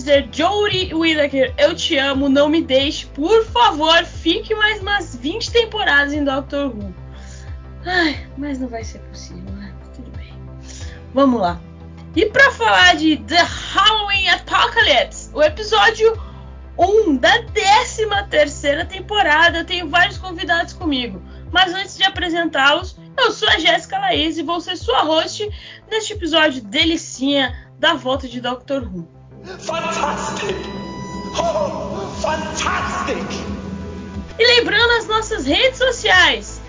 Dizer, Jodie Whittaker, eu te amo, não me deixe, por favor, fique mais umas 20 temporadas em Doctor Who. Ai, mas não vai ser possível, né? Tudo bem. Vamos lá. E para falar de The Halloween Apocalypse, o episódio 1 da 13 terceira temporada, eu tenho vários convidados comigo. Mas antes de apresentá-los, eu sou a Jéssica Laís e vou ser sua host neste episódio delicinha da volta de Doctor Who. Fantastic! Oh, fantastic! E lembrando as nossas redes sociais.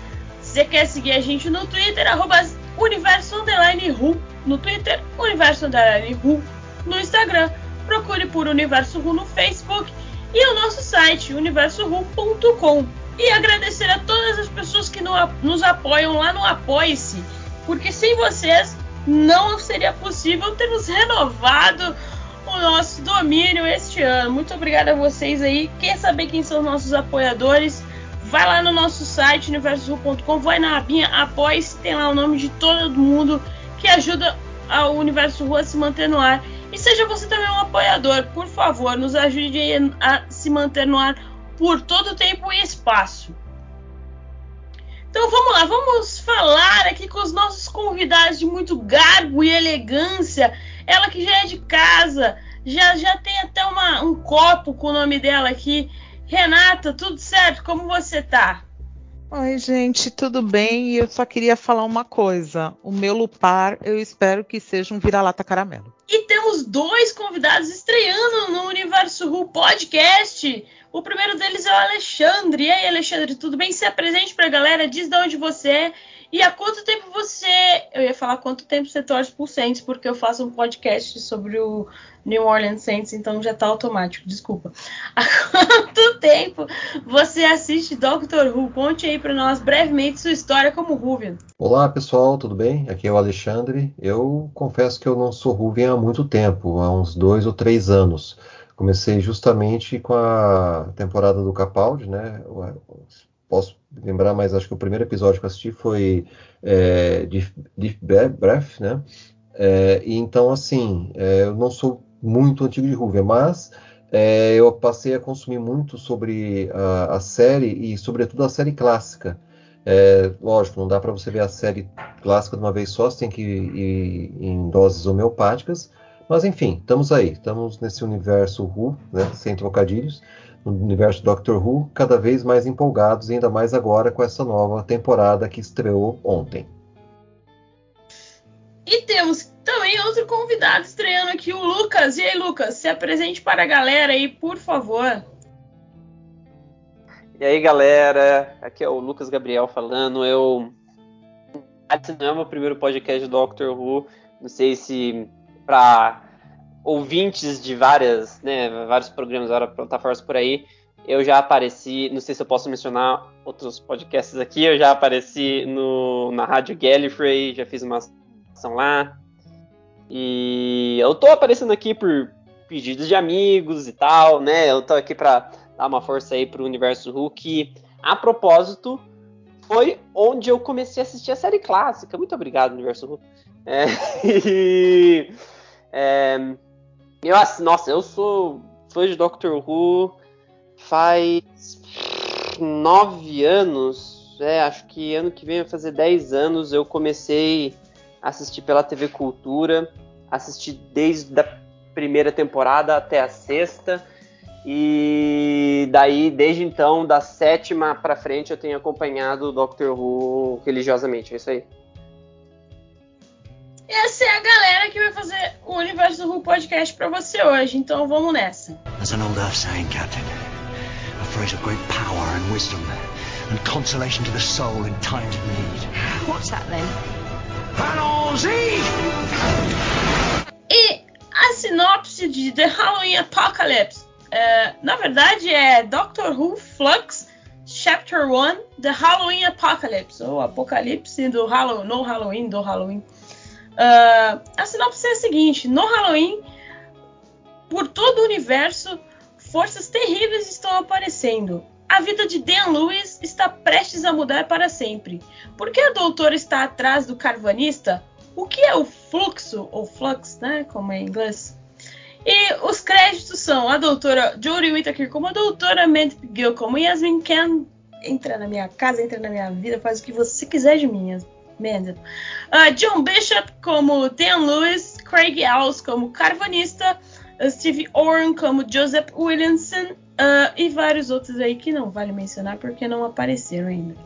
Se você quer seguir a gente no Twitter, arroba Universo Underline Who, no Twitter, Universo Underline Who, no Instagram, procure por Universo Who no Facebook e o nosso site, universohu.com. E agradecer a todas as pessoas que no- nos apoiam lá no Apoie-se, porque sem vocês não seria possível termos renovado o nosso domínio este ano. Muito obrigada a vocês aí. Quer saber quem são os nossos apoiadores? Vai lá no nosso site, universohu.com, vai na abinha Apoie-se, tem lá o nome de todo mundo que ajuda o Universo Rua a se manter no ar. E seja você também um apoiador, por favor, nos ajude a se manter no ar por todo tempo e espaço. Então vamos lá, vamos falar aqui com os nossos convidados de muito garbo e elegância. Ela que já é de casa, já, já tem até uma, um copo com o nome dela aqui. Renata, tudo certo? Como você tá? Oi, gente, tudo bem? E eu só queria falar uma coisa. O meu lupar, eu espero que seja um vira-lata caramelo. E temos dois convidados estreando no Universo Who Podcast. O primeiro deles é o Alexandre. E aí, Alexandre, tudo bem? Se apresente pra galera, diz de onde você é e há quanto tempo você. Eu ia falar quanto tempo você torce pro Saints, porque eu faço um podcast sobre o New Orleans Saints, então já tá automático, desculpa. Há quanto tempo você assiste Doctor Who? Conte aí pra nós brevemente sua história como Ruvian. Olá pessoal, tudo bem? Aqui é o Alexandre. Eu confesso que eu não sou Ruvian há muito tempo, há uns dois ou três anos. Comecei justamente com a temporada do Capaldi, né? Posso lembrar, mas acho que o primeiro episódio que eu assisti foi é, Deep, Deep Breath, né? É, e então, assim, é, eu não sou muito antigo de Ruvian, mas é, eu passei a consumir muito sobre a, a série e, sobretudo, a série clássica. É, lógico, não dá para você ver a série clássica de uma vez só, você tem que ir em doses homeopáticas. Mas enfim, estamos aí, estamos nesse universo Who, né, sem trocadilhos, no universo Doctor Who, cada vez mais empolgados, ainda mais agora com essa nova temporada que estreou ontem. E temos também outro convidado estreando aqui, o Lucas. E aí, Lucas, se apresente para a galera aí, por favor. E aí, galera, aqui é o Lucas Gabriel falando. Eu esse não é o meu primeiro podcast do Doctor Who. Não sei se para ouvintes de várias, né, vários programas, várias plataformas por aí, eu já apareci. Não sei se eu posso mencionar outros podcasts aqui. Eu já apareci no, na Rádio Gallifrey, já fiz uma ação lá. E eu tô aparecendo aqui por pedidos de amigos e tal, né? Eu tô aqui para dar uma força aí pro universo que a propósito, foi onde eu comecei a assistir a série clássica. Muito obrigado, Universo Who. É, e, é, eu, nossa, eu sou fã de Doctor Who faz nove anos. É, acho que ano que vem vai fazer dez anos. Eu comecei a assistir pela TV Cultura. Assisti desde a primeira temporada até a sexta. E daí, desde então, da sétima pra frente, eu tenho acompanhado o Doctor Who religiosamente. É isso aí. Essa é a galera que vai fazer o Universo Who Podcast pra você hoje. Então vamos nessa. There's an old earth saying, Captain. A phrase of great power and wisdom. And consolation to the soul in times of need. What's that then? Z! E a sinopse de The Halloween Apocalypse é, na verdade é Doctor Who Flux Chapter 1 The Halloween Apocalypse, ou Apocalipse do Halloween, no Halloween, do Halloween. Uh, a sinopse é a seguinte: no Halloween, por todo o universo, forças terríveis estão aparecendo. A vida de Dan Lewis está prestes a mudar para sempre. Por que a doutora está atrás do carvanista? O que é o fluxo, ou flux, né, como é em inglês? E os créditos são a doutora Jodie Whittaker como a doutora Mandy Gill como Yasmin Ken. Entra na minha casa, entra na minha vida, faz o que você quiser de mim, Mandy. Uh, John Bishop como Dan Lewis, Craig Ells como carvanista, uh, Steve Oren como Joseph Williamson uh, e vários outros aí que não vale mencionar porque não apareceram ainda.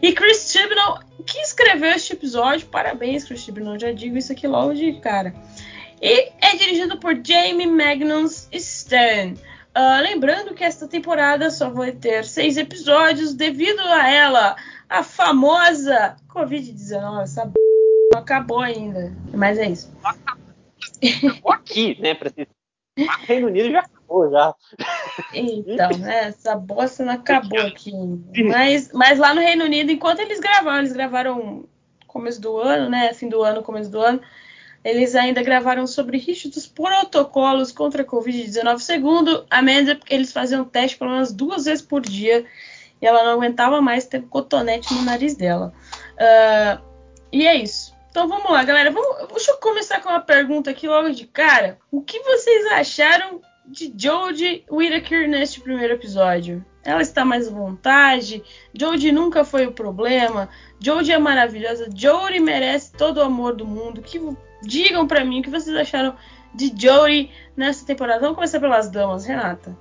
E Chris Chibnall, que escreveu este episódio, parabéns Chris Chibnall, já digo isso aqui logo de cara. E é dirigido por Jamie Magnus Stern. Uh, lembrando que esta temporada só vai ter seis episódios devido a ela, a famosa Covid-19. Essa b... não acabou ainda. Mas é isso. Acabou aqui, né? Pra ser... Reino Unido já acabou já. Então, né? Essa bosta não acabou aqui. Mas, mas lá no Reino Unido, enquanto eles gravaram, eles gravaram começo do ano, né? Fim do ano, começo do ano eles ainda gravaram sobre rígidos protocolos contra a Covid-19. Segundo a Amanda, eles faziam teste pelo menos duas vezes por dia e ela não aguentava mais ter cotonete no nariz dela. Uh, e é isso. Então vamos lá, galera. Vamos, deixa eu começar com uma pergunta aqui logo de cara. O que vocês acharam de Jodie Whittaker neste primeiro episódio? Ela está mais à vontade. Jodie nunca foi o problema. Jodie é maravilhosa. Jodie merece todo o amor do mundo. Que digam para mim o que vocês acharam de Jodie nessa temporada. Vamos começar pelas damas, Renata.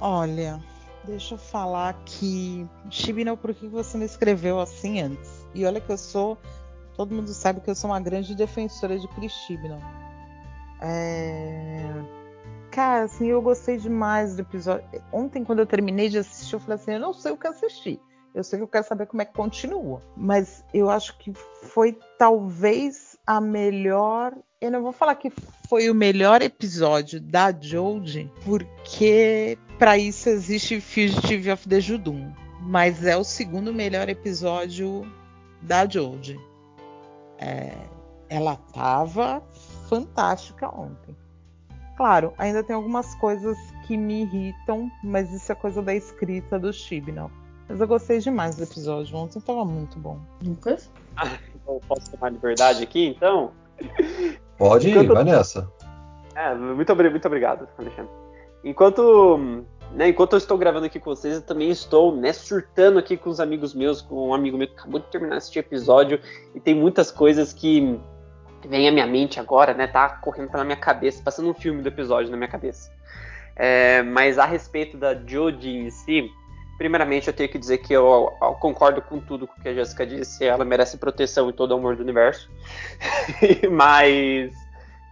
Olha, deixa eu falar que Chibinão, por que você não escreveu assim antes? E olha que eu sou, todo mundo sabe que eu sou uma grande defensora de Chris Chibnall. É... Cara, assim, eu gostei demais do episódio. Ontem, quando eu terminei de assistir, eu falei assim: eu não sei o que assistir. Eu sei que eu quero saber como é que continua. Mas eu acho que foi talvez a melhor. Eu não vou falar que foi o melhor episódio da Jodie, porque para isso existe Fugitive of the Judum. Mas é o segundo melhor episódio da Jodie. É, ela tava fantástica ontem. Claro, ainda tem algumas coisas que me irritam, mas isso é coisa da escrita do Chibnall. Mas eu gostei demais do episódio. Ontem tava muito bom. Lucas? Ah, então posso tomar liberdade aqui, então? Pode ir, vai nessa. É, muito, muito obrigado, Alexandre. Enquanto, né, enquanto eu estou gravando aqui com vocês, eu também estou né, surtando aqui com os amigos meus, com um amigo meu que acabou de terminar este episódio e tem muitas coisas que vêm à minha mente agora, né? Tá correndo pela minha cabeça, passando um filme do episódio na minha cabeça. É, mas a respeito da Jodie em si, Primeiramente, eu tenho que dizer que eu, eu, concordo com tudo que a Jessica disse. Ela merece proteção e todo o amor do universo. Mas,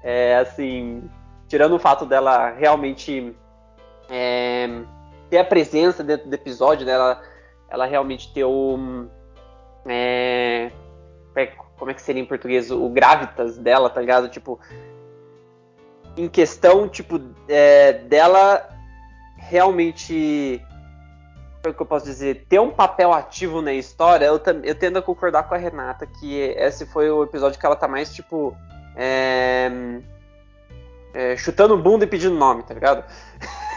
é, assim, tirando o fato dela realmente é, ter a presença dentro do episódio, dela, ela realmente ter o. É, como é que seria em português? O gravitas dela, tá ligado? Tipo, em questão, tipo, é, dela realmente que eu posso dizer, ter um papel ativo na história, eu, eu tendo a concordar com a Renata que esse foi o episódio que ela tá mais, tipo, é, é, chutando bunda e pedindo nome, tá ligado?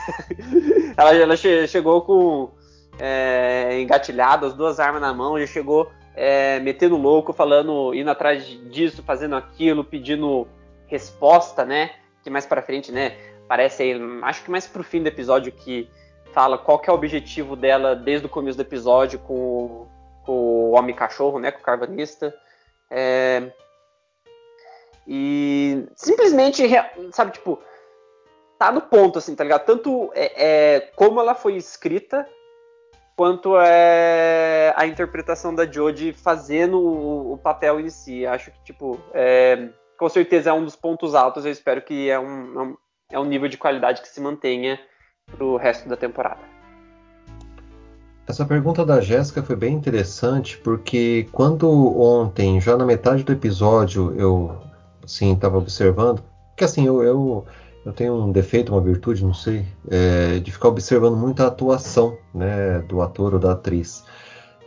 ela, ela che chegou com é, engatilhado, as duas armas na mão, já chegou é, metendo louco, falando, indo atrás disso, fazendo aquilo, pedindo resposta, né? Que mais para frente, né? Parece aí, acho que mais pro fim do episódio que fala qual que é o objetivo dela desde o começo do episódio com, com o homem cachorro, né? Com o carvanista. É, e simplesmente, sabe, tipo, tá no ponto, assim, tá ligado? Tanto é, é como ela foi escrita, quanto é a interpretação da Jodie fazendo o, o, papel em si. Acho que, tipo, é, com certeza é um dos pontos altos. Eu espero que é um, é um nível de qualidade que se mantenha pro resto da temporada. Essa pergunta da Jéssica foi bem interessante, porque quando ontem, já na metade do episódio, eu Sim, estava observando. Porque assim, eu, eu, eu, tenho um defeito, uma virtude, não sei, é, de ficar observando muito a atuação né, do ator ou da atriz.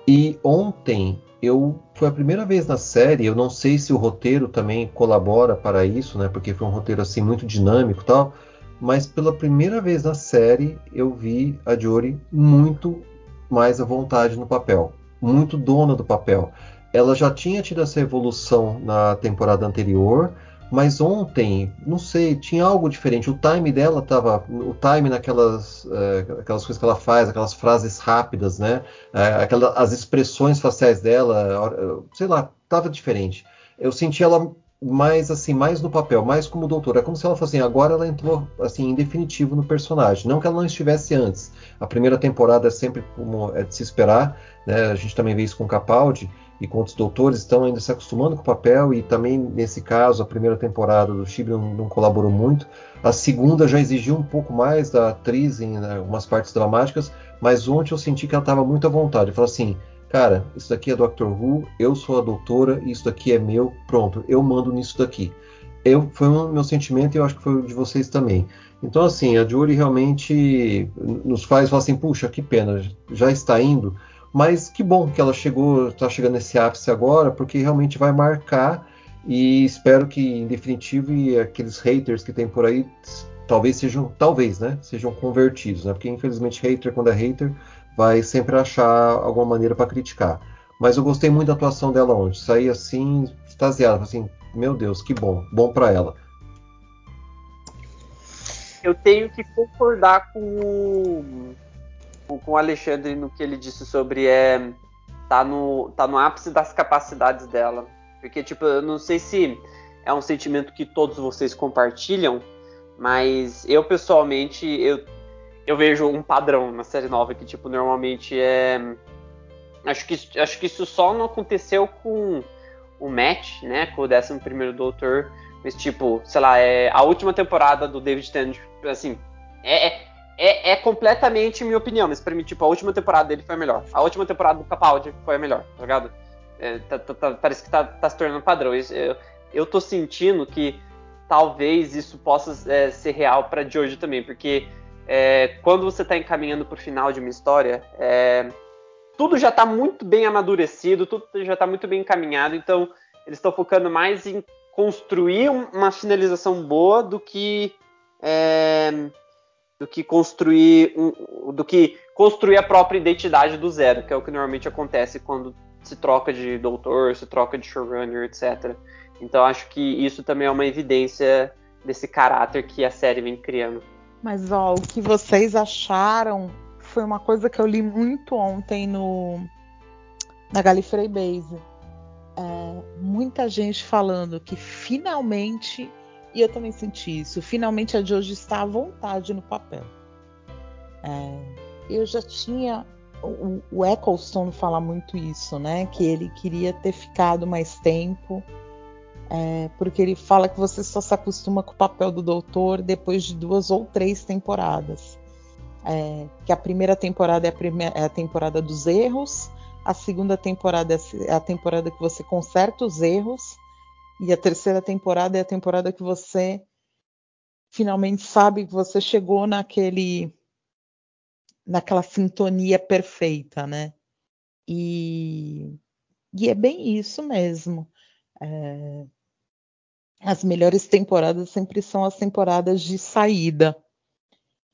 E ontem eu foi a primeira vez na série, eu não sei se o roteiro também colabora para isso, né? Porque foi um roteiro assim muito dinâmico, tal. Mas pela primeira vez na série eu vi a Jory muito mais à vontade no papel, muito dona do papel ela já tinha tido essa evolução na temporada anterior, mas ontem, não sei, tinha algo diferente. O time dela tava, o time naquelas é, aquelas coisas que ela faz, aquelas frases rápidas, né? É, aquela, as expressões faciais dela, sei lá, tava diferente. Eu senti ela mais assim, mais no papel, mais como doutora. É como se ela fosse assim, agora ela entrou assim em definitivo no personagem. Não que ela não estivesse antes. A primeira temporada é sempre como é de se esperar, né? A gente também vê isso com Capaldi e com outros doutores estão ainda se acostumando com o papel e também nesse caso a primeira temporada do Chibi não, não, colaborou muito. A segunda já exigiu um pouco mais da atriz em né, algumas partes dramáticas, mas ontem eu senti que ela estava muito à vontade. Falou assim, cara, isso daqui é Doctor Who, eu sou a doutora, isso daqui é meu, pronto, eu mando nisso daqui. Eu, foi o meu sentimento e eu acho que foi o de vocês também. Então, assim, a Jury realmente nos faz falar assim, puxa, que pena, já está indo, mas que bom que ela chegou, está chegando nesse ápice agora, porque realmente vai marcar e espero que em definitivo aqueles haters que tem por aí talvez sejam, talvez, né, sejam convertidos, né? Porque infelizmente hater quando é hater vai sempre achar alguma maneira para criticar. Mas eu gostei muito da atuação dela ontem, saí assim extasiado, assim, meu Deus, que bom, bom para ela. Eu tenho que concordar com com o Alexandre no que ele disse sobre é tá no tá no ápice das capacidades dela, porque tipo eu não sei se é um sentimento que todos vocês compartilham, mas eu pessoalmente eu eu vejo um padrão na série nova que tipo normalmente é acho que acho que isso só não aconteceu com o Matt, né, com o 11 primeiro Doutor, mas tipo, sei lá, é a última temporada do David Tennant, assim, é, é é, é, completamente minha opinião, mas pra mim, tipo, a última temporada dele foi a melhor. A última temporada do Capaldi foi a melhor, tá ligado? É, tá, tá, tá, parece que tá, tá, se tornando padrão. Eu, eu tô sentindo que talvez isso possa é, ser real para hoje também, porque é, quando você tá encaminhando pro final de uma história, é, tudo já tá muito bem amadurecido, tudo já tá muito bem encaminhado, então eles estão focando mais em construir uma finalização boa do que é, do que construir um, do que construir a própria identidade do zero, que é o que normalmente acontece quando se troca de doutor, se troca de showrunner, etc. Então acho que isso também é uma evidência desse caráter que a série vem criando. Mas ó, o que vocês acharam foi uma coisa que eu li muito ontem no na Gallifrey Base. É, muita gente falando que finalmente e eu também senti isso. Finalmente a Jojo está à vontade no papel. É, eu já tinha. O, o Eccleston fala muito isso, né? Que ele queria ter ficado mais tempo. É, porque ele fala que você só se acostuma com o papel do doutor depois de duas ou três temporadas. É, que a primeira temporada é a, primeira, é a, temporada dos erros, a segunda temporada é a temporada que você conserta os erros, e a terceira temporada é a temporada que você finalmente sabe que você chegou naquele naquela sintonia perfeita, né? E, e é bem isso mesmo. É, as melhores temporadas sempre são as temporadas de saída.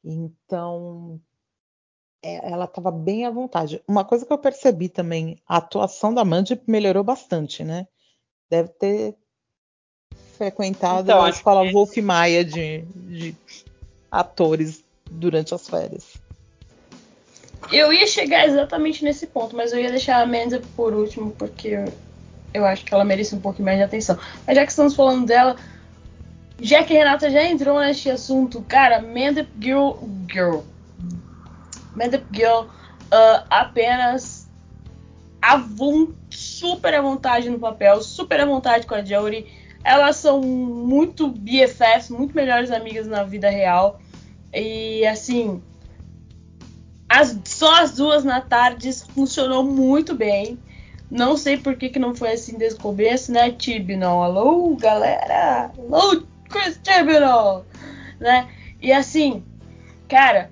Então, é, ela estava bem à vontade. Uma coisa que eu percebi também, a atuação da Mandy melhorou bastante, né? Deve ter frequentado Então, a escola que- Wolf Maia de, de atores durante as férias. Eu ia chegar exatamente nesse ponto, mas eu ia deixar a Amanda por último, porque eu, acho que ela merece um pouco mais de atenção. Mas já que estamos falando dela, já que a Renata já entrou neste assunto, cara, Amanda Girl. Girl. Amanda Girl ah, apenas von- super à vontade no papel, super à vontade com a Jodie. Elas são muito BFFs, muito melhores amigas na vida real. E assim, as, só as duas na tarde funcionou muito bem. Não sei por que, que não foi assim desde o começo, né, Tibinol? Alô, galera! Alô, Chris Tibinol! Né? E assim, cara,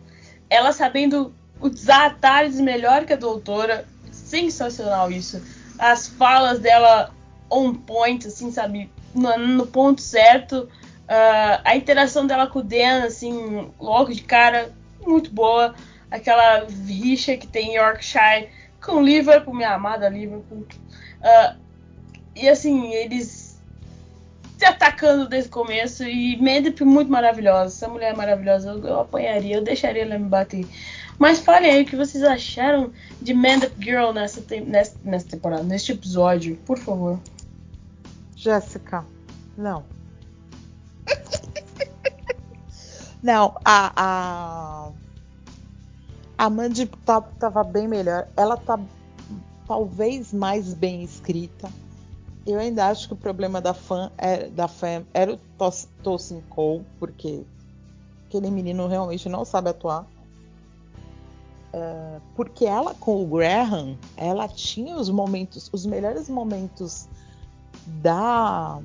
ela sabendo usar a tarde melhor que a doutora, sensacional isso. As falas dela on point, assim, sabe? No, no ponto certo. Ah, a interação dela com o Dan, assim, logo de cara, muito boa aquela rixa que tem em Yorkshire com Liverpool, minha amada Liverpool. Ah, e assim, eles se atacando desde o começo. E Mendip muito maravilhosa. Essa mulher é maravilhosa. Eu, eu apanharia, eu deixaria ela me bater. Mas falem aí o que vocês acharam de Mendip Girl nessa, tem- nessa, nessa temporada, neste episódio, por favor. Jéssica, não. não, a. A, a Mandy tá, tava bem melhor. Ela tá talvez mais bem escrita. Eu ainda acho que o problema da fã é, da fã era o Tos- Tosin Cole, porque aquele menino realmente não sabe atuar. É, porque ela com o Graham, ela tinha os momentos, os melhores momentos da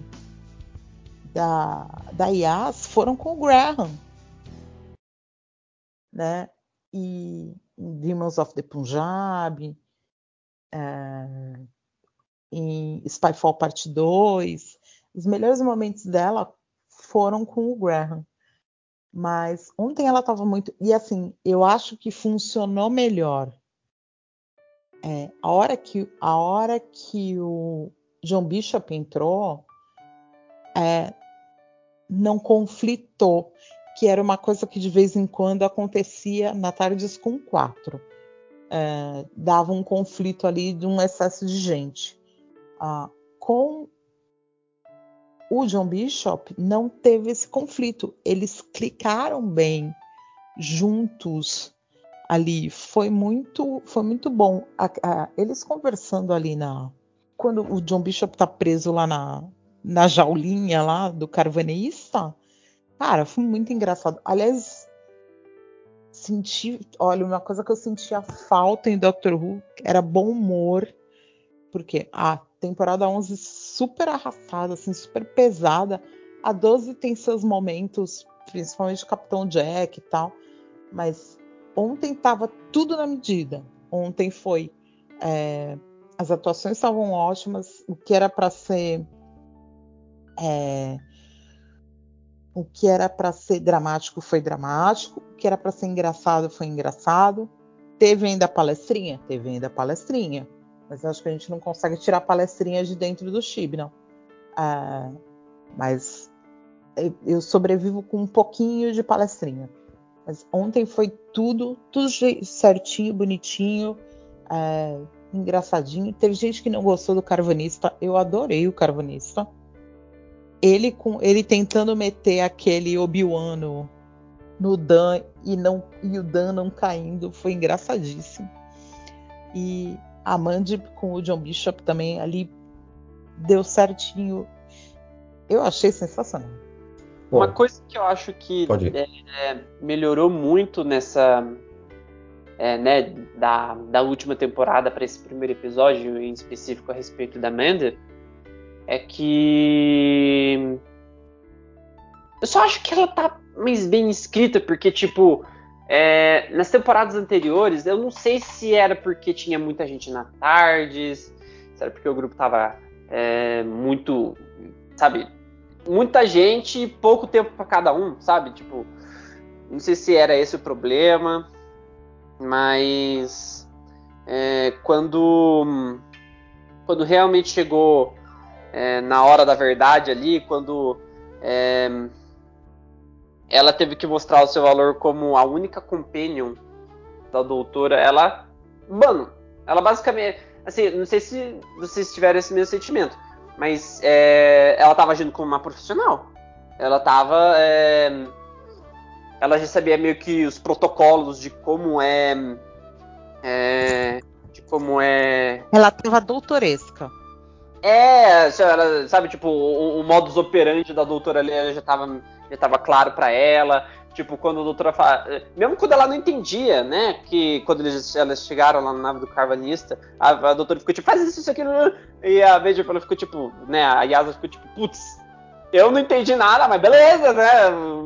da da Yas foram com o Graham, né? E em Demons of the Punjab, é, em Spyfall Parte 2, os melhores momentos dela foram com o Graham. Mas ontem ela estava muito. E assim, eu acho que funcionou melhor. É, a, hora que, a hora que o John Bishop entrou, é, não conflitou. Que era uma coisa que de vez em quando acontecia na Tardes com quatro. É, dava um conflito ali de um excesso de gente. Ah, com o John Bishop não teve esse conflito. Eles clicaram bem juntos ali. Foi muito, foi muito bom. A- a- eles conversando ali na quando o John Bishop tá preso lá na, na jaulinha lá do carvaneísta. Cara, foi muito engraçado. Aliás, senti, olha, uma coisa que eu sentia falta em Doctor Who era bom humor, porque a temporada 11 super arrastada, assim, super pesada. A 12 tem seus momentos, principalmente Capitão Jack e tal, mas ontem tava tudo na medida. Ontem foi é, as atuações estavam ótimas, o que era para ser é, o que era para ser dramático foi dramático, o que era para ser engraçado foi engraçado. Teve ainda palestrinha, teve ainda palestrinha, mas acho que a gente não consegue tirar palestrinha de dentro do chip, não. Ah, mas eu- sobrevivo com um pouquinho de palestrinha. Mas ontem foi tudo, tudo certinho, bonitinho, é, engraçadinho. Teve gente que não gostou do Carvanista. Eu adorei o Carvanista. Ele com ele tentando meter aquele Obi-Wan no, no Dan e não e o Dan não caindo foi engraçadíssimo. E a Mandy com o John Bishop também ali deu certinho. Eu achei sensacional. Uma Bom, coisa que eu acho que é, é, melhorou muito nessa. é, né, da, da última temporada para esse primeiro episódio, em específico a respeito da Amanda, é que. Eu só acho que ela tá mais bem escrita, porque, tipo, é, nas temporadas anteriores, eu não sei se era porque tinha muita gente na tardes, se era porque o grupo tava é, muito, sabe, muita gente e pouco tempo para cada um, sabe? Tipo, não sei se era esse o problema, mas é, quando, quando realmente chegou é, na hora da verdade ali, quando é, ela teve que mostrar o seu valor como a única companion da doutora, ela, mano, ela basicamente, assim, não sei se vocês tiveram esse mesmo sentimento, mas é, ela tava agindo como uma profissional. Ela tava, é, ela já sabia meio que os protocolos de como é, é de como é. Ela tava doutoresca. É, ela, sabe, tipo, o, o modus operandi da doutora ali já tava, já tava claro para ela. Tipo, quando a doutora fala. Mesmo quando ela não entendia, né? Que quando eles, elas chegaram lá na nave do carvanista, a, a doutora ficou tipo, faz isso, isso, aquilo. E a Veja ela ficou tipo, né? A Yasa ficou tipo, putz, eu não entendi nada, mas beleza, né?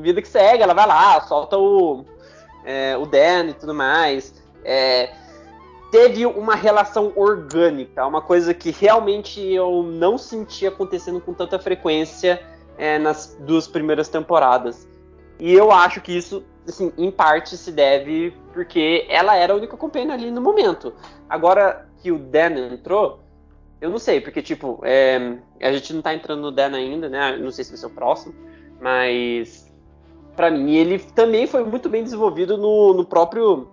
Vida que segue, ela vai lá, solta o, é, o Dan e tudo mais. É, teve uma relação orgânica, uma coisa que realmente eu não senti acontecendo com tanta frequência é, nas duas primeiras temporadas. E eu acho que isso, assim, em parte se deve porque ela era a única companhia ali no momento. Agora que o Dan entrou, eu não sei, porque, tipo, é, a gente não tá entrando no Dan ainda, né? Não sei se vai ser o próximo, mas para mim ele também foi muito bem desenvolvido no, no próprio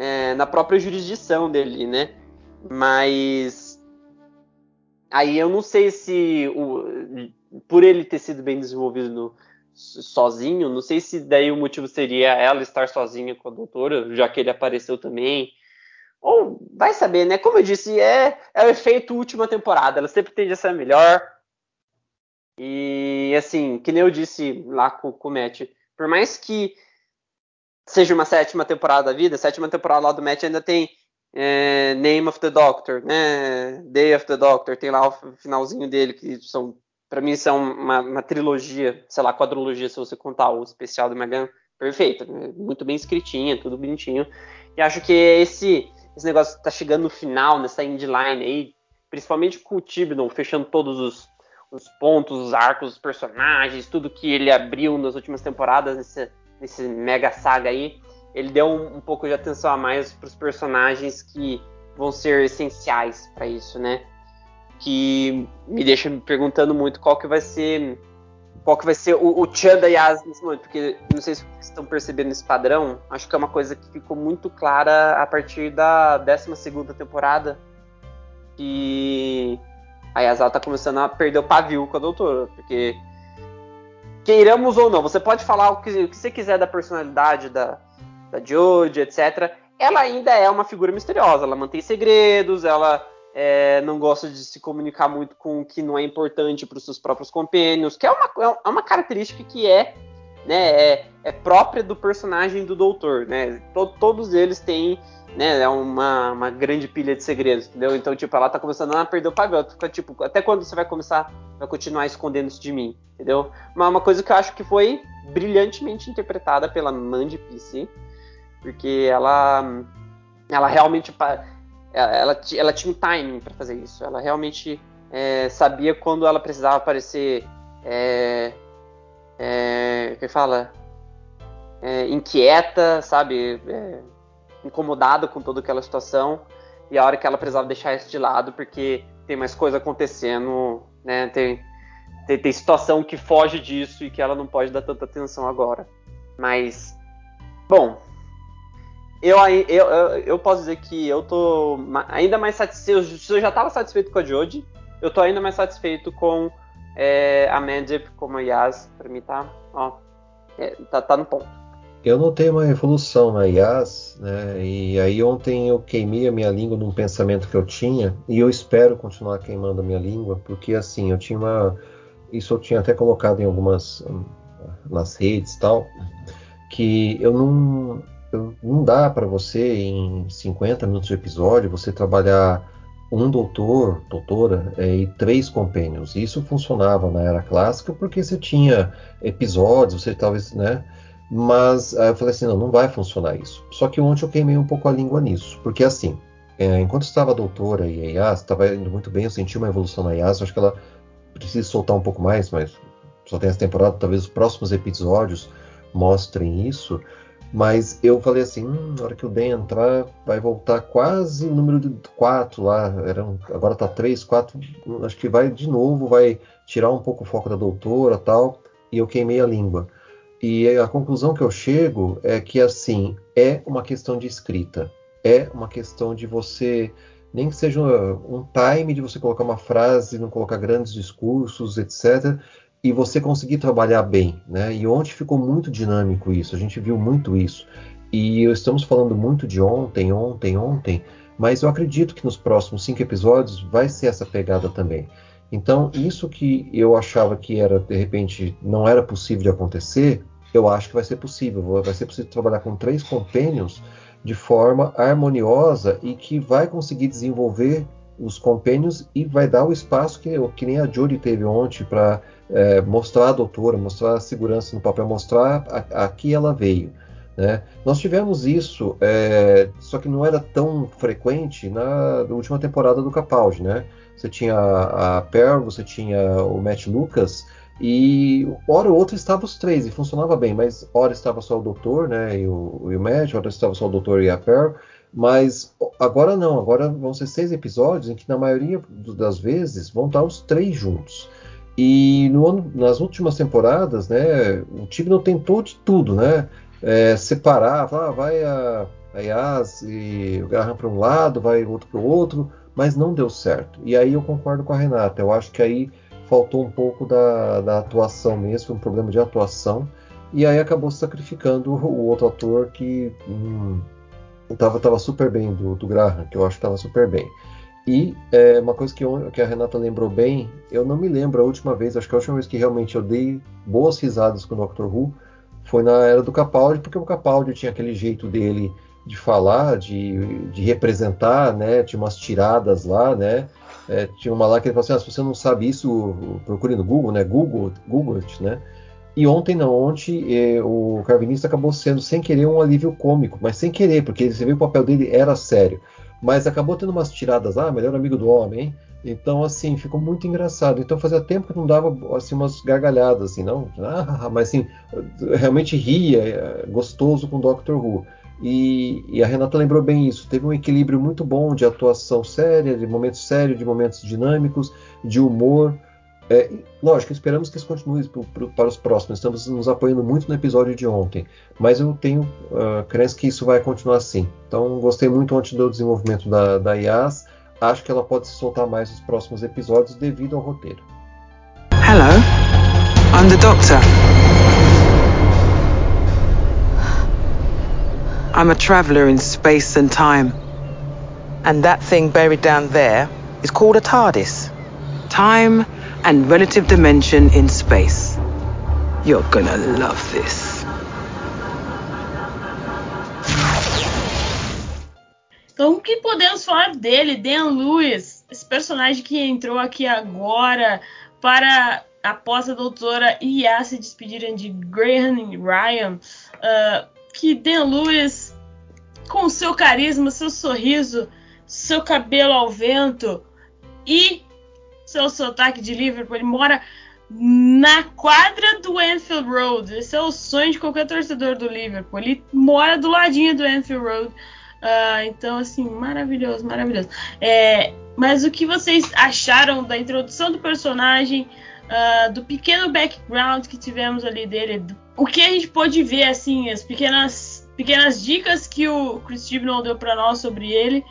é, na própria jurisdição dele, né? Mas aí eu não sei se o, por ele ter sido bem desenvolvido no, sozinho, não sei se daí o motivo seria ela estar sozinha com a doutora, já que ele apareceu também. Ou vai saber, né? Como eu disse, é, é o efeito última temporada. Ela sempre tende a ser melhor. E assim, que nem eu disse lá com, com o Matt, por mais que seja uma sétima temporada da vida, sétima temporada lá do Matt ainda tem é, Name of the Doctor, né? Day of the Doctor, tem lá o finalzinho dele, que são, para mim, são uma, uma, trilogia, sei lá, quadrologia, se você contar o especial do Megan, perfeita, né? muito bem escritinha, tudo bonitinho. E acho que esse, esse negócio tá chegando no final, nessa endline aí, principalmente com o Tibnon fechando todos os, os pontos, os arcos, os personagens, tudo que ele abriu nas últimas temporadas, nesse, nesse mega saga aí, ele deu um, um pouco de atenção a mais para os personagens que vão ser essenciais para isso, né? Que me deixa me perguntando muito qual que vai ser qual que vai ser o, o Chan da Yas nesse momento, porque não sei se vocês estão percebendo esse padrão, acho que é uma coisa que ficou muito clara a partir da 12 segunda temporada, que a Yasal tá começando a perder o pavio com a doutora, porque queiramos ou não, você pode falar o que, o que você quiser da personalidade da, da Jodie, etc. Ela ainda é uma figura misteriosa, ela mantém segredos, ela é, não gosta de se comunicar muito com o que não é importante para os seus próprios compênios, que é uma, é uma característica que é, né, é, é própria do personagem do Doutor, né? todos eles têm né, é uma, uma grande pilha de segredos, entendeu? Então, tipo, ela tá começando a perder o pavio. Fica, tipo, até quando você vai começar, vai continuar escondendo isso de mim, entendeu? Uma, uma coisa que eu acho que foi brilhantemente interpretada pela Mandy PC, porque ela, ela realmente, ela, ela tinha um timing para fazer isso. Ela realmente é, sabia quando ela precisava aparecer, é, é, que fala, é, inquieta, sabe? É, incomodada com toda aquela situação e a hora que ela precisava deixar isso de lado porque tem mais coisa acontecendo, né? Tem, tem, tem, situação que foge disso e que ela não pode dar tanta atenção agora. Mas, bom, eu, eu, eu, eu posso dizer que eu tô ainda mais satisfeito. Se eu já estava satisfeito com a Jodie, eu tô ainda mais satisfeito com é, a Mandip como a Yas. Pra mim tá, ó, é, tá, tá no ponto. Eu notei uma evolução na IAS, né? E aí ontem eu queimei a minha língua num pensamento que eu tinha, e eu espero continuar queimando a minha língua, porque assim, eu tinha uma. Isso eu tinha até colocado em algumas. nas redes tal, que eu não. Eu, não dá para você, em 50 minutos de episódio, você trabalhar um doutor, doutora é, e três compênios. Isso funcionava na era clássica porque você tinha episódios, você talvez, né? Mas aí eu falei assim, não, não vai funcionar isso. Só que ontem eu queimei um pouco a língua nisso, porque assim, é, enquanto estava a doutora e a IAS, estava indo muito bem, eu senti uma evolução na IAS, acho que ela precisa soltar um pouco mais, mas só tem essa temporada, talvez os próximos episódios mostrem isso. Mas eu falei assim, hum, na hora que o Dan entrar, vai voltar quase o número de 4 lá. Eram, agora tá 3, 4. Acho que vai de novo, vai tirar um pouco o foco da doutora tal. E eu queimei a língua. E a conclusão que eu chego é que assim é uma questão de escrita, é uma questão de você nem que seja um time de você colocar uma frase, não colocar grandes discursos, etc e você conseguir trabalhar bem, né? E ontem ficou muito dinâmico isso, a gente viu muito isso. E estamos falando muito de ontem, ontem, ontem, mas eu acredito que nos próximos cinco episódios vai ser essa pegada também. Então, isso que eu achava que era, de repente, não era possível de acontecer, eu acho que vai ser possível. Vai ser possível trabalhar com três compênios de forma harmoniosa e que vai conseguir desenvolver os compênios e vai dar o espaço que, que nem a Jodie teve ontem para é, mostrar a doutora, mostrar a segurança no papel, mostrar a, a que ela veio. Né? Nós tivemos isso, é, só que não era tão frequente na, na última temporada do Capaldi. Né? Você tinha a, a Pearl, você tinha o Matt Lucas, e hora ou outra estavam os três e funcionava bem, mas hora estava só o doutor né, e, o, e o Matt, hora estava só o doutor e a Pearl, mas agora não, agora vão ser seis episódios em que na maioria das vezes vão estar os três juntos. E no, nas últimas temporadas, né, o time não tentou de tudo, né? É, separar, ah, vai a, a Yas e o Graham para um lado, vai o outro para o outro, mas não deu certo. E aí eu concordo com a Renata, eu acho que aí faltou um pouco da, da atuação mesmo, foi um problema de atuação, e aí acabou sacrificando o outro ator que hum, tava, tava super bem, do, do Graham, que eu acho que estava super bem. E é, uma coisa que, eu, que, a Renata lembrou bem, eu não me lembro a última vez, acho que a última vez que realmente eu dei boas risadas com o Doctor Who foi na era do Capaldi, porque o Capaldi tinha aquele jeito dele de falar, de, de representar, né? Tinha umas tiradas lá, né? É, tinha uma lá que ele falou assim: ah, se você não sabe isso, procure no Google, né? Google, Google né? E ontem não, ontem eh, o Carvinista acabou sendo sem querer um alívio cômico, mas sem querer, porque você viu que o papel dele era sério mas acabou tendo umas tiradas, ah, melhor amigo do homem, hein? Então, assim, ficou muito engraçado. Então, fazia tempo que não dava, assim, umas gargalhadas, assim, não? Ah, mas, assim, realmente ria, é, gostoso com Doctor Who. E, e, a Renata lembrou bem isso. Teve um equilíbrio muito bom de atuação séria, de momentos sérios, de momentos dinâmicos, de humor. É, lógico, esperamos que isso continue pro, pro, para os próximos. Estamos nos apoiando muito no episódio de ontem, mas eu tenho uh, crença que isso vai continuar assim. Então, gostei muito ontem do desenvolvimento da, da Yas. Acho que ela pode se soltar mais nos próximos episódios devido ao roteiro. Hello, I'm the Doctor. I'm a traveler in space and time. And that thing buried down there is called a TARDIS. Time and relative dimension in space. You're gonna love this. Então, o que podemos falar dele, Dan Lewis, esse personagem que entrou aqui agora para após a doutora e a se despedirem de Graham e Ryan, uh, que Dan Lewis, com seu carisma, seu sorriso, seu cabelo ao vento e seu sotaque de Liverpool, ele mora na quadra do Anfield Road. Esse é o sonho de qualquer torcedor do Liverpool. Ele mora do ladinho do Anfield Road. Uh, então, assim, maravilhoso, maravilhoso. É, mas o que vocês acharam da introdução do personagem, uh, do pequeno background que tivemos ali dele? O que a gente pôde ver, assim, as pequenas, pequenas dicas que o Chris Chibnall deu para nós sobre ele.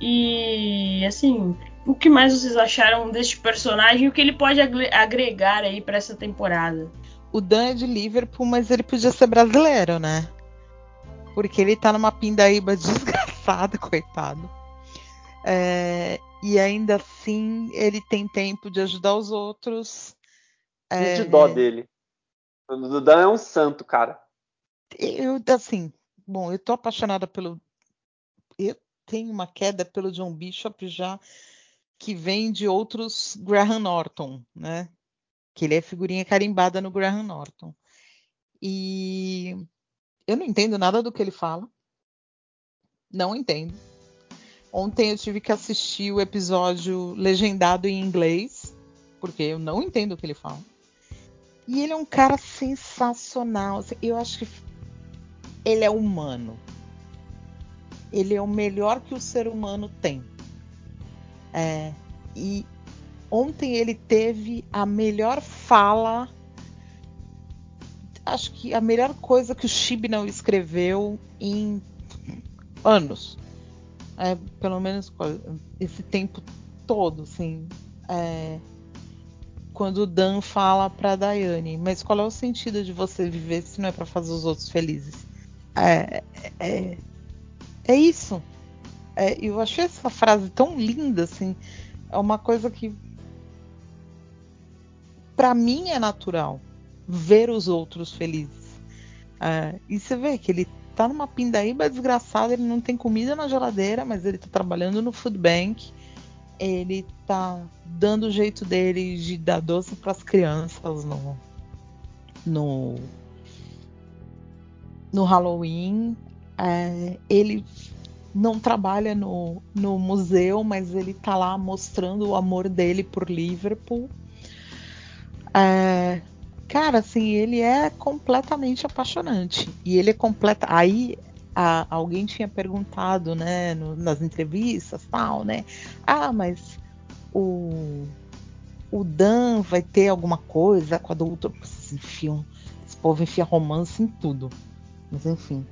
E, assim, o que mais vocês acharam deste personagem e o que ele pode agregar aí para essa temporada? O Dan é de Liverpool, mas ele podia ser brasileiro, né? Porque ele tá numa pindaíba desgraçada, coitado. É, e ainda assim ele tem tempo de ajudar os outros. É, de dó dele. O Dan é um santo, cara. Eu, assim, bom, eu tô apaixonada pelo. Eu tenho uma queda pelo John Bishop já que vem de outros Graham Norton, né? Que ele é figurinha carimbada no Graham Norton. E eu não entendo nada do que ele fala. Não entendo. Ontem eu tive que assistir o episódio legendado em inglês, porque eu não entendo o que ele fala. E ele é um cara sensacional. Eu acho que ele é humano. Ele é o melhor que o ser humano tem. É, e ontem ele teve a melhor fala. Acho que a melhor coisa que o Chibnall escreveu em anos. É, pelo menos esse tempo todo, assim. É, quando o Dan fala pra Daiane, mas qual é o sentido de você viver se não é para fazer os outros felizes? É, é, é isso. É, eu achei essa frase tão linda, assim. É uma coisa que para mim é natural ver os outros felizes. É, e você vê que ele tá numa pindaíba desgraçada, ele não tem comida na geladeira, mas ele tá trabalhando no food bank ele tá dando o jeito dele de dar doce para as crianças no, no, no Halloween. É, ele não trabalha no, no museu, mas ele tá lá mostrando o amor dele por Liverpool. É, cara, assim, ele é completamente apaixonante. E ele é completa. Aí a, alguém tinha perguntado, né, no, nas entrevistas, tal, né? Ah, mas o o Dan vai ter alguma coisa com a doutora. Vocês enfiam, esse povo enfia romance em tudo. Mas enfim.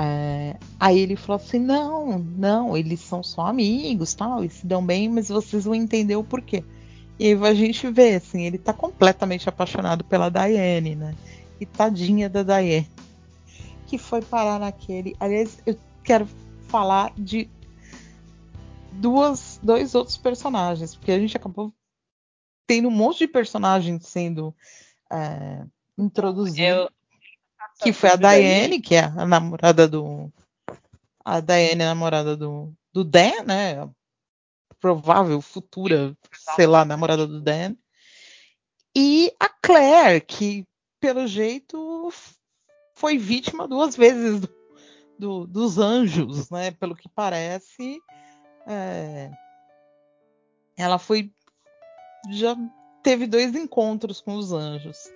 É, aí ele falou assim: não, não, eles são só amigos, tal, e se dão bem, mas vocês vão entender o porquê. E aí a gente vê, assim, ele tá completamente apaixonado pela Diane, né? E tadinha da Diane que foi parar naquele. Aliás, eu quero falar de duas, dois outros personagens, porque a gente acabou tendo um monte de personagens sendo é, introduzidos. Eu... Que foi a Diane, que é a namorada do. A Diane é a namorada do, do Dan, né? Provável futura, sei lá, namorada do Dan. E a Claire, que pelo jeito foi vítima duas vezes do, do, dos anjos, né? Pelo que parece, é, ela foi já teve dois encontros com os anjos.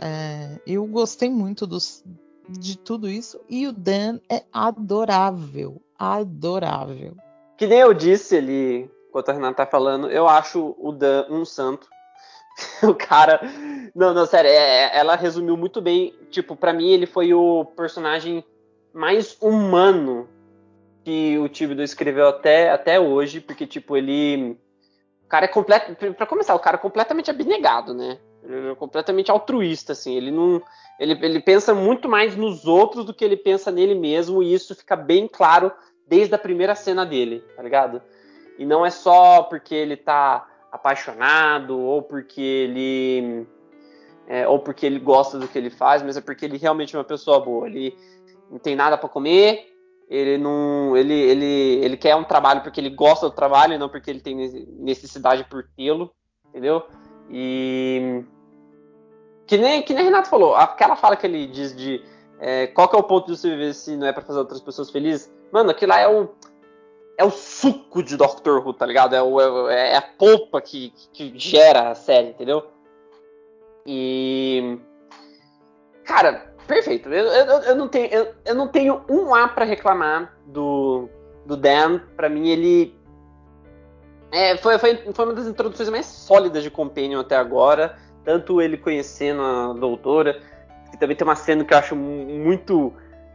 É, eu gostei muito dos, de tudo isso e o Dan é adorável, adorável. Que nem eu disse ali, enquanto a Renata tá falando, eu acho o Dan um santo. o cara. Não, não, sério, é, é, ela resumiu muito bem. Tipo, para mim ele foi o personagem mais humano que o Tíbido escreveu até, até hoje, porque, tipo, ele. O cara é completo. Pra começar, o cara é completamente abnegado, né? Ele é completamente altruísta, assim. Ele não. Ele, ele pensa muito mais nos outros do que ele pensa nele mesmo, e isso fica bem claro desde a primeira cena dele, tá ligado? E não é só porque ele tá apaixonado ou porque ele é, ou porque ele gosta do que ele faz, mas é porque ele realmente é uma pessoa boa. Ele não tem nada para comer, ele não, ele, ele, ele quer um trabalho porque ele gosta do trabalho, e não porque ele tem necessidade por tê-lo, entendeu? E que nem que nem Renato falou, aquela fala que ele diz de é, qual que é o ponto de você viver se não é para fazer outras pessoas felizes, mano, aquilo lá é um é o suco de Doctor Who, tá ligado? É, o, é, é a polpa que, que gera a série, entendeu? E. Cara, perfeito. Eu, eu, eu não, tenho, eu, eu, não tenho um A para reclamar do, do Dan. Pra mim, ele. É, foi, foi, foi uma das introduções mais sólidas de Companion até agora. Tanto ele conhecendo a doutora, que também tem uma cena que eu acho muito.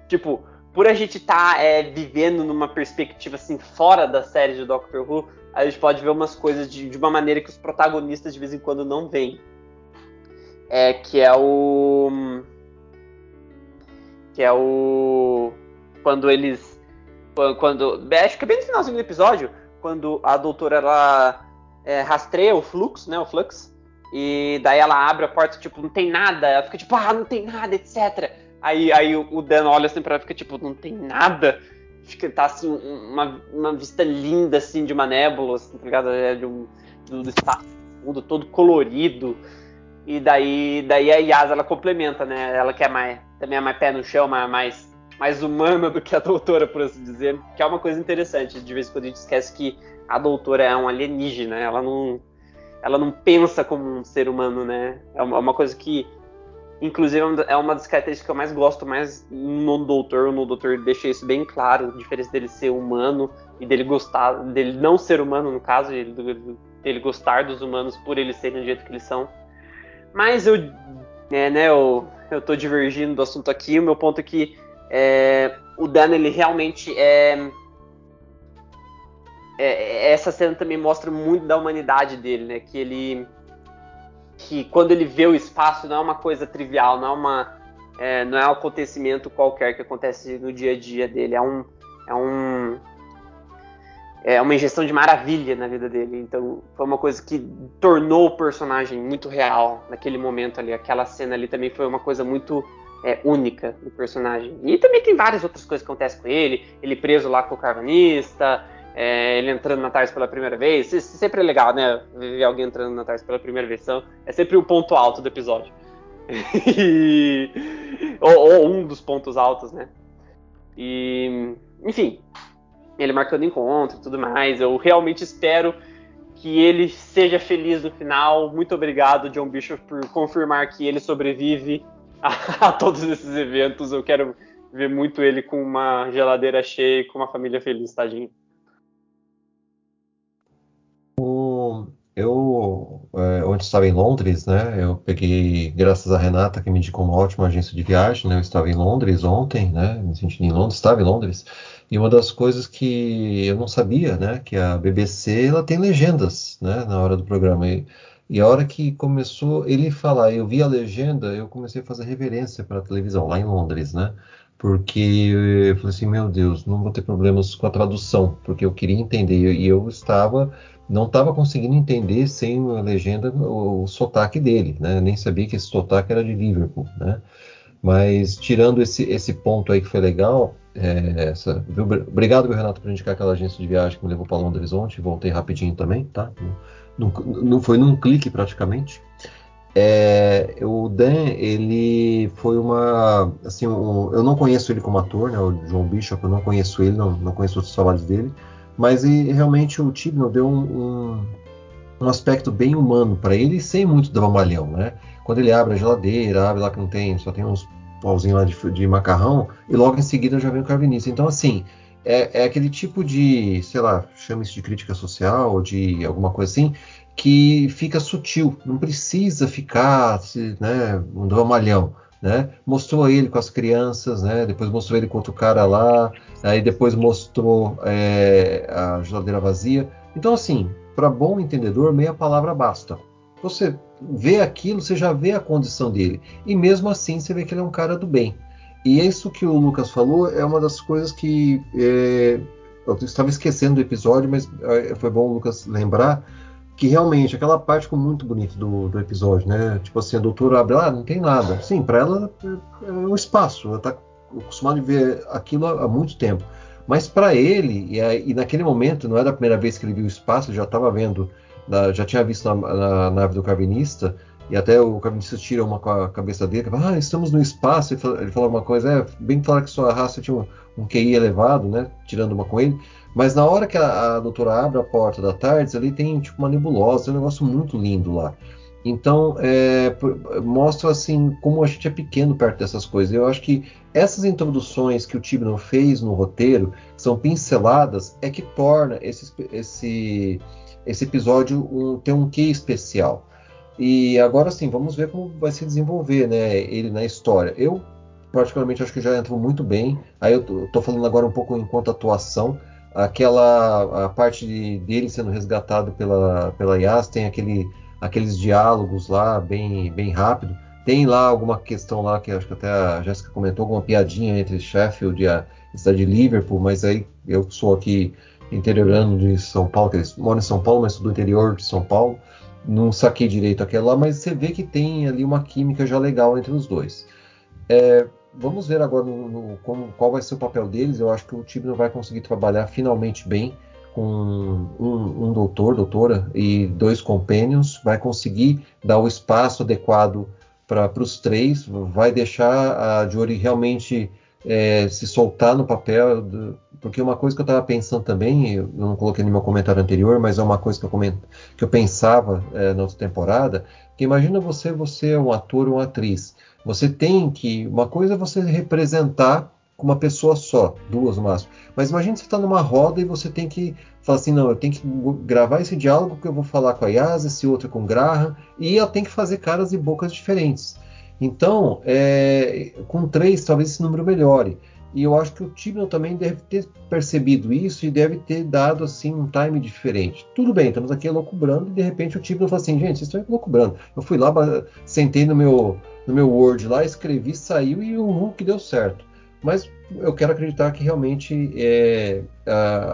Tipo, por a gente estar tá, é, vivendo numa perspectiva assim fora da série de Doctor Who, a gente pode ver umas coisas de, de uma maneira que os protagonistas de vez em quando não veem. É, que é o. Que é o. Quando eles. Quando. Acho que é bem no finalzinho do episódio, quando a doutora ela é, rastreia o fluxo, né? O flux. E daí ela abre a porta, tipo, não tem nada. Ela fica tipo, ah, não tem nada, etc. Aí, aí o Dan olha assim pra ela fica tipo, não tem nada. Fica, tá assim, uma, uma vista linda assim de uma nébula, assim, tá ligado? É de um, do, do mundo todo colorido. E daí, daí a Yasa ela complementa, né? Ela que é mais, também é mais pé no chão, mais, mais, mais humana do que a doutora, por assim dizer. Que é uma coisa interessante. De vez em quando a gente esquece que a doutora é um alienígena. Ela não, ela não pensa como um ser humano, né? É uma, é coisa que Inclusive é uma das características que eu mais gosto mais no Doutor. No Doutor deixa isso bem claro, a diferença dele ser humano e dele gostar, dele não ser humano no caso, ele, dele gostar dos humanos por eles serem do jeito que eles são. Mas eu, é, né, eu, eu tô divergindo do assunto aqui. O meu ponto é que é, o Dan ele realmente é, é, essa cena também mostra muito da humanidade dele, né? Que ele que quando ele vê o espaço não é uma coisa trivial, não é uma é, não é um acontecimento qualquer que acontece no dia a dia dele, é um é um é uma injeção de maravilha na vida dele. Então foi uma coisa que tornou o personagem muito real naquele momento ali. Aquela cena ali também foi uma coisa muito é, única do personagem. E também tem várias outras coisas que acontecem com ele. Ele preso lá com o carvanista, é, ele entrando na TARS pela primeira vez. Sempre é legal, né? Ver alguém entrando na TARS pela primeira vez. É sempre o ponto alto do episódio. ou, ou, um dos pontos altos, né? E, enfim, ele marcando encontro e tudo mais. Eu realmente espero que ele seja feliz no final. Muito obrigado, John Bishop, por confirmar que ele sobrevive a, a todos esses eventos. Eu quero ver muito ele com uma geladeira cheia e com uma família feliz, tadinho. Eu, é, onde estava em Londres, né? Eu peguei, graças a Renata, que me indicou uma ótima agência de viagem, né? Eu estava em Londres ontem, né? Me sentindo em Londres, estava em Londres. E uma das coisas que eu não sabia, né? Que a BBC, ela tem legendas, né? Na hora do programa. E, e a hora que começou ele falar, eu vi a legenda, eu comecei a fazer reverência para a televisão, lá em Londres, né? Porque eu falei assim, meu Deus, não vou ter problemas com a tradução, porque eu queria entender. E eu estava não estava conseguindo entender sem a legenda o, o, sotaque dele, né? Nem sabia que esse sotaque era de Liverpool, né? Mas tirando esse, esse ponto aí que foi legal, é, essa, viu, obrigado, Renato, por indicar aquela agência de viagem que me levou para Londres ontem, voltei rapidinho também, tá? Não, foi num clique praticamente. É, o Dan, ele foi uma, assim, um, eu não conheço ele como ator, né? O John Bishop, eu não conheço ele, não, não conheço outros trabalhos dele mas realmente o Tibnall deu um, um, um, aspecto bem humano para ele, sem muito dramalhão, né? Quando ele abre a geladeira, abre lá que não tem, só tem uns pauzinhos lá de, de macarrão, e logo em seguida já vem o carvinista. Então, assim, é, é, aquele tipo de, sei lá, chama isso de crítica social, ou de alguma coisa assim, que fica sutil, não precisa ficar, né, um dramalhão né? Mostrou ele com as crianças, né? Depois mostrou ele com outro cara lá, aí depois mostrou é, a geladeira vazia. Então, assim, para bom entendedor, meia palavra basta. Você vê aquilo, você já vê a condição dele. E mesmo assim, você vê que ele é um cara do bem. E isso que o Lucas falou é uma das coisas que é, eu estava esquecendo do episódio, mas é, foi bom o Lucas lembrar que realmente aquela parte ficou muito bonita do, do episódio, né? Tipo assim, a doutora abre lá, ah, não tem nada. Sim, para ela é, é um espaço, ela tá acostumada a ver aquilo há, muito tempo. Mas para ele, e, e, naquele momento, não era a primeira vez que ele viu o espaço, ele já estava vendo, já tinha visto na, na, nave do Carvinista, e até o Carvinista tira uma com a cabeça dele, fala, ah, estamos no espaço, ele fala, ele fala uma coisa, é, bem claro que sua raça tinha um, um QI elevado, né, tirando uma com ele, mas na hora que a, a doutora abre a porta da tarde, ali tem tipo uma nebulosa, é um negócio muito lindo lá. Então, é, mostra assim como a gente é pequeno perto dessas coisas. Eu acho que essas introduções que o Tibnon fez no roteiro, que são pinceladas, é que torna esse, esse, esse episódio um, ter um quê especial. E agora sim, vamos ver como vai se desenvolver né, ele na história. Eu, particularmente, acho que já entrou muito bem. Aí eu estou falando agora um pouco enquanto atuação aquela a parte de, dele sendo resgatado pela, pela Yas, tem aquele, aqueles diálogos lá bem, bem rápido. Tem lá alguma questão lá que acho que até a Jéssica comentou, alguma piadinha entre Sheffield e a cidade de Liverpool, mas aí eu sou aqui interiorano de São Paulo, que eles moram em São Paulo, mas sou do interior de São Paulo, não saquei direito aquela lá, mas você vê que tem ali uma química já legal entre os dois. É, vamos ver agora no, no, como, qual vai ser o papel deles. Eu acho que o time não vai conseguir trabalhar finalmente bem com um, um doutor, doutora e dois companions. Vai conseguir dar o espaço adequado para os três. Vai deixar a Jory realmente é, se soltar no papel. Porque uma coisa que eu estava pensando também, eu não coloquei no meu comentário anterior, mas é uma coisa que eu, comento, que eu pensava é, na outra temporada, que imagina você, você é um ator ou uma atriz Você tem que. Uma coisa é você representar com uma pessoa só, duas no máximo. Mas imagine você está numa roda e você tem que falar assim, não, eu tenho que gravar esse diálogo que eu vou falar com a Yas, esse outro com o Graham, e ela tem que fazer caras e bocas diferentes. Então, é, com três, talvez esse número melhore. E eu acho que o Tibnall também deve ter percebido isso e deve ter dado assim um time diferente. Tudo bem, estamos aqui loucubrando e de repente o Tibnall fala assim, gente, vocês estão loucubrando. Eu fui lá, sentei no meu, no meu Word lá, escrevi, saiu e o Hulk deu certo. Mas eu quero acreditar que realmente é,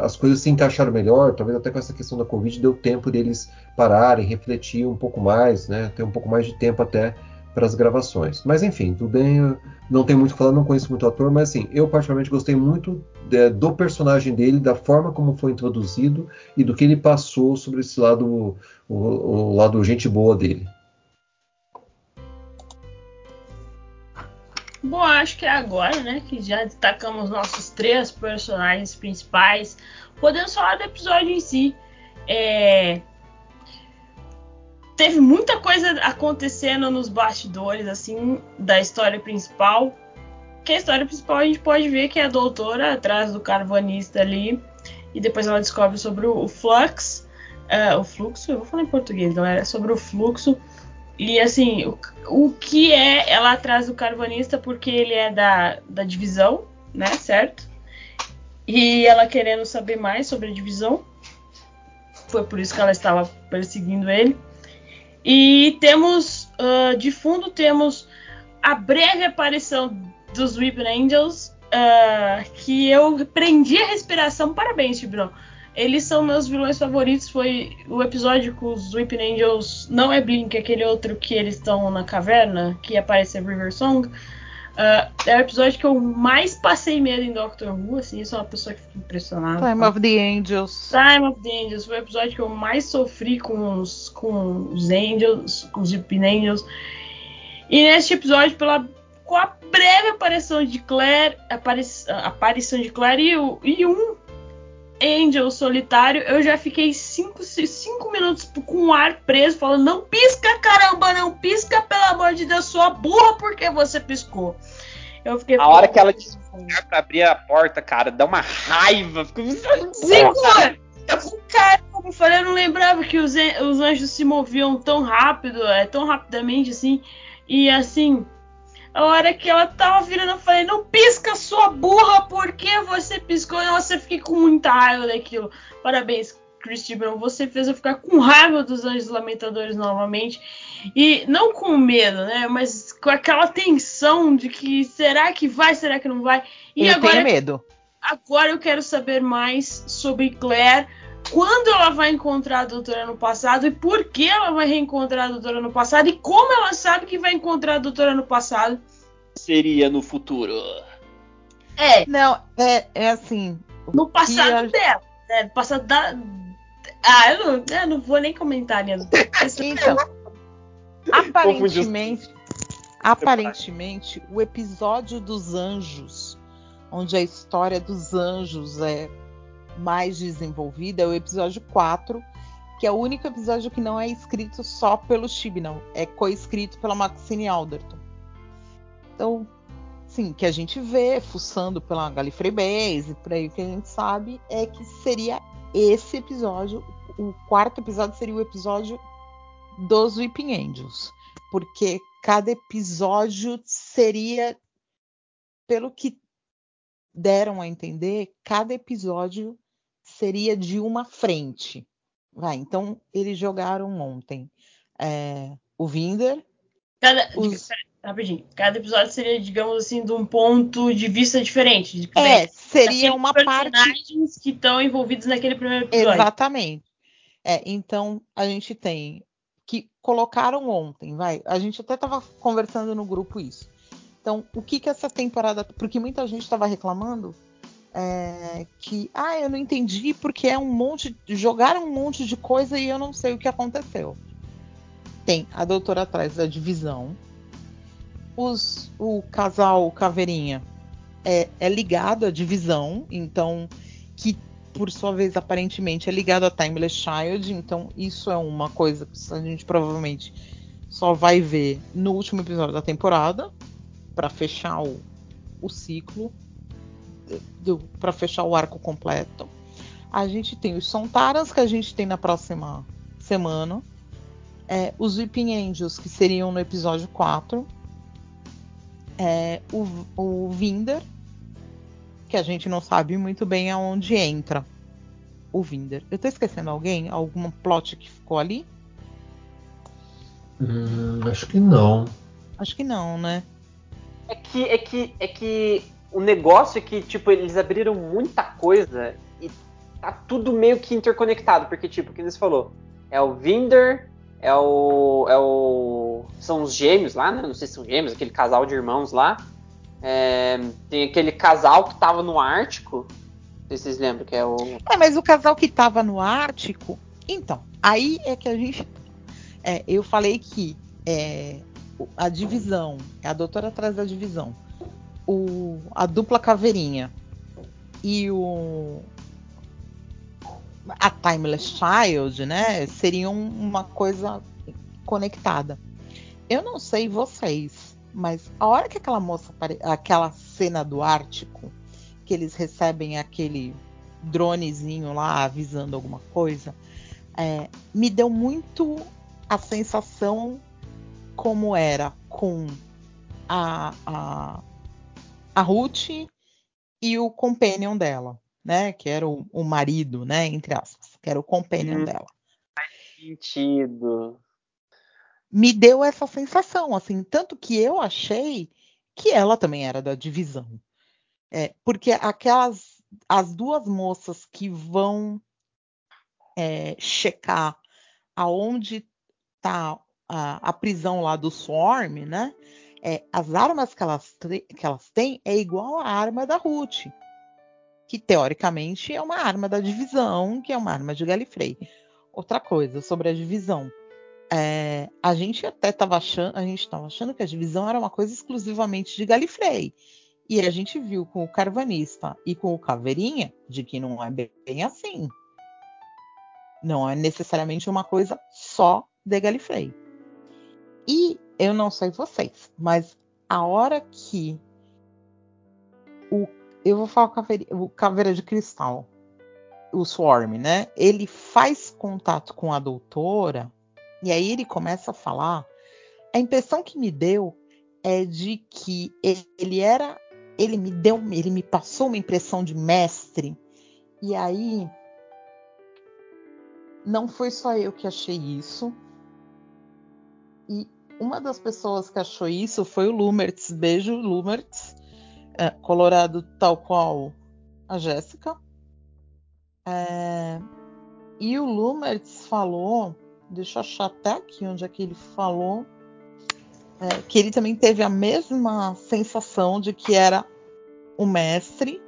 as coisas se encaixaram melhor, talvez até com essa questão da Covid deu tempo deles pararem, refletir um pouco mais, né, ter um pouco mais de tempo até para as gravações. Mas enfim, tudo bem, não tem muito o que falar, não conheço muito o ator, mas assim, eu particularmente gostei muito de, do personagem dele, da forma como foi introduzido e do que ele passou sobre esse lado, o, o lado gente boa dele. Bom, acho que é agora, né, que já destacamos nossos três personagens principais, podemos falar do episódio em si. É... Teve muita coisa acontecendo nos bastidores, assim, da história principal. Que a história principal a gente pode ver que é a doutora atrás do carvanista ali, e depois ela descobre sobre o, flux, uh, o fluxo, eu vou falar em português, galera, sobre o fluxo e assim, o, o que é ela atrás do carvanista porque ele é da, da divisão, né? Certo? E ela querendo saber mais sobre a divisão. Foi por isso que ela estava perseguindo ele. E temos uh, de fundo temos a breve aparição dos Weeping Angels, uh, que eu prendi a respiração. Parabéns, Tibrão. Eles são meus vilões favoritos. Foi o episódio com os Weeping Angels. Não é Blink, é aquele outro que eles estão na caverna, que aparece a River Song. Uh, é o episódio que eu mais passei medo em Doctor Who, assim, eu sou uma pessoa que fica impressionada. Time of the Angels. Time of the Angels foi o episódio que eu mais sofri com os, com os Angels, com os Weeping Angels. E neste episódio, pela, com a breve aparição de Claire, apari, aparição de Claire e, e um Angel solitário, eu já fiquei 5 minutos com o ar preso, falando: não pisca, caramba, não pisca, pelo amor de Deus, sua burra, porque você piscou. Eu fiquei. A hora que ela disse pra abrir a porta, cara, dá uma raiva. Segura! Cara, como eu falei, eu não lembrava que os, os anjos se moviam tão rápido, é, tão rapidamente assim. E assim, a hora que ela tava virando, eu falei, não pisca sua burra, por que você eu fiquei com muita raiva daquilo. Parabéns, Chris Brown, você fez eu ficar com raiva dos Anjos Lamentadores novamente. E não com medo, né? Mas com aquela tensão de que será que vai, será que não vai? E eu agora, tenho medo. Agora eu quero saber mais sobre Claire quando ela vai encontrar a doutora no passado e por que ela vai reencontrar a doutora no passado e como ela sabe que vai encontrar a doutora no passado. Seria no futuro. É. Não, é, é assim. No passado a... dela. Né? No passado da. Ah, eu não, eu não vou nem comentar, né? então, aparentemente, aparentemente, o episódio dos anjos, onde a história dos anjos é mais desenvolvida é o episódio 4, que é o único episódio que não é escrito só pelo Chibnall, é coescrito pela Maxine Alderton. Então, sim, que a gente vê fuçando pela Gallifrey Base, por aí o que a gente sabe é que seria esse episódio, o quarto episódio seria o episódio dos Weeping Angels, porque cada episódio seria pelo que deram a entender, cada episódio seria de uma frente. Vai, então eles jogaram ontem é, o Vinder. Cada, os... rapidinho, cada episódio seria, digamos assim, de um ponto de vista diferente. De, é, seria uma parte. que estão envolvidos naquele primeiro episódio. Exatamente. É, então a gente tem que colocaram ontem, vai. A gente até estava conversando no grupo isso. Então, o que que essa temporada. Porque muita gente estava reclamando é, que. Ah, eu não entendi porque é um monte. Jogaram um monte de coisa e eu não sei o que aconteceu. Tem a doutora atrás da divisão. Os, o casal Caveirinha é, é ligado à divisão, então. Que por sua vez, aparentemente, é ligado a Timeless Child, então isso é uma coisa que a gente provavelmente só vai ver no último episódio da temporada para fechar o, o ciclo, para fechar o arco completo. A gente tem os Sontarans que a gente tem na próxima semana. É, os Weeping Angels, que seriam no episódio 4. É, o, o Vinder, que a gente não sabe muito bem aonde entra. O Vinder. Eu tô esquecendo alguém? Algum plot que ficou ali? Hum, acho que não. Acho que não, né? É que, é que, é que o negócio é que, tipo, eles abriram muita coisa e tá tudo meio que interconectado, porque, tipo, o que eles falou, é o Vinder, é o, é o. São os gêmeos lá, né? Não sei se são gêmeos, aquele casal de irmãos lá. É, tem aquele casal que tava no Ártico. Não sei se vocês lembram, que é o. É, mas o casal que tava no Ártico. Então, aí é que a gente. É, eu falei que é, a divisão, a doutora atrás da divisão, o, a dupla caveirinha e o, a Timeless Child, né, seriam uma coisa conectada. Eu não sei vocês, mas a hora que aquela moça, aquela cena do Ártico, que eles recebem aquele dronezinho lá avisando alguma coisa, é, me deu muito a sensação como era com a, a, a Ruth e o companion dela né? Que era o, o marido, né? Entre aspas, que era o companion hum, dela. Faz sentido. Me deu essa sensação, assim, tanto que eu achei que ela também era da divisão. É, porque aquelas as duas moças que vão é, checar aonde está a, a, prisão lá do Swarm, né? É, as armas que elas, que elas têm é igual a arma da Ruth que teoricamente é uma arma da divisão, que é uma arma de Galifrey. Outra coisa sobre a divisão. É, a gente até estava achando, a gente estava achando que a divisão era uma coisa exclusivamente de Galifrey. E a gente viu com o Carvanista e com o Caveirinha de que não é bem assim. Não é necessariamente uma coisa só de Galifrey. E eu não sei vocês, mas a hora que o eu vou falar o caveira de cristal, o Swarm, né? Ele faz contato com a doutora e aí ele começa a falar. A impressão que me deu é de que ele era, ele me deu, ele me passou uma impressão de mestre. E aí não foi só eu que achei isso. E uma das pessoas que achou isso foi o Lumertz. Beijo, Lumertz é, colorado tal qual a Jéssica. É, e o Lumertz falou, deixa eu achar até aqui onde é que ele falou, é, que ele também teve a mesma sensação de que era o mestre.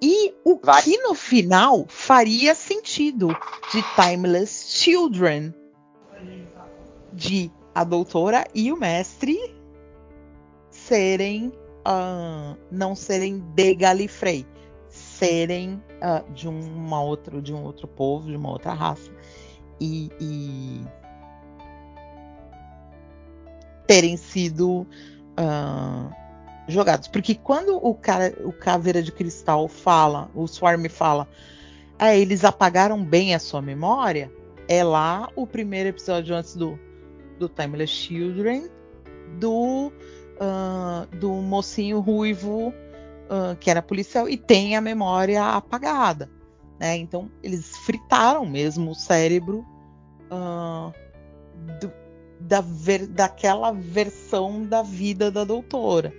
E o Vai. que no final faria sentido de Timeless Children, de a doutora e o mestre serem uh, não serem de Galifrey, serem uh, de uma outra, de um outro povo, de uma outra raça e, e terem sido uh, jogados, porque quando o cara, o caveira de cristal fala, o Swarm fala, ah, eles apagaram bem a sua memória, é lá o primeiro episódio antes do do Timeless Children do uh, do mocinho ruivo uh, que era policial e tem a memória apagada. Né? Então eles fritaram mesmo o cérebro uh, do, da ver, daquela versão da vida da doutora.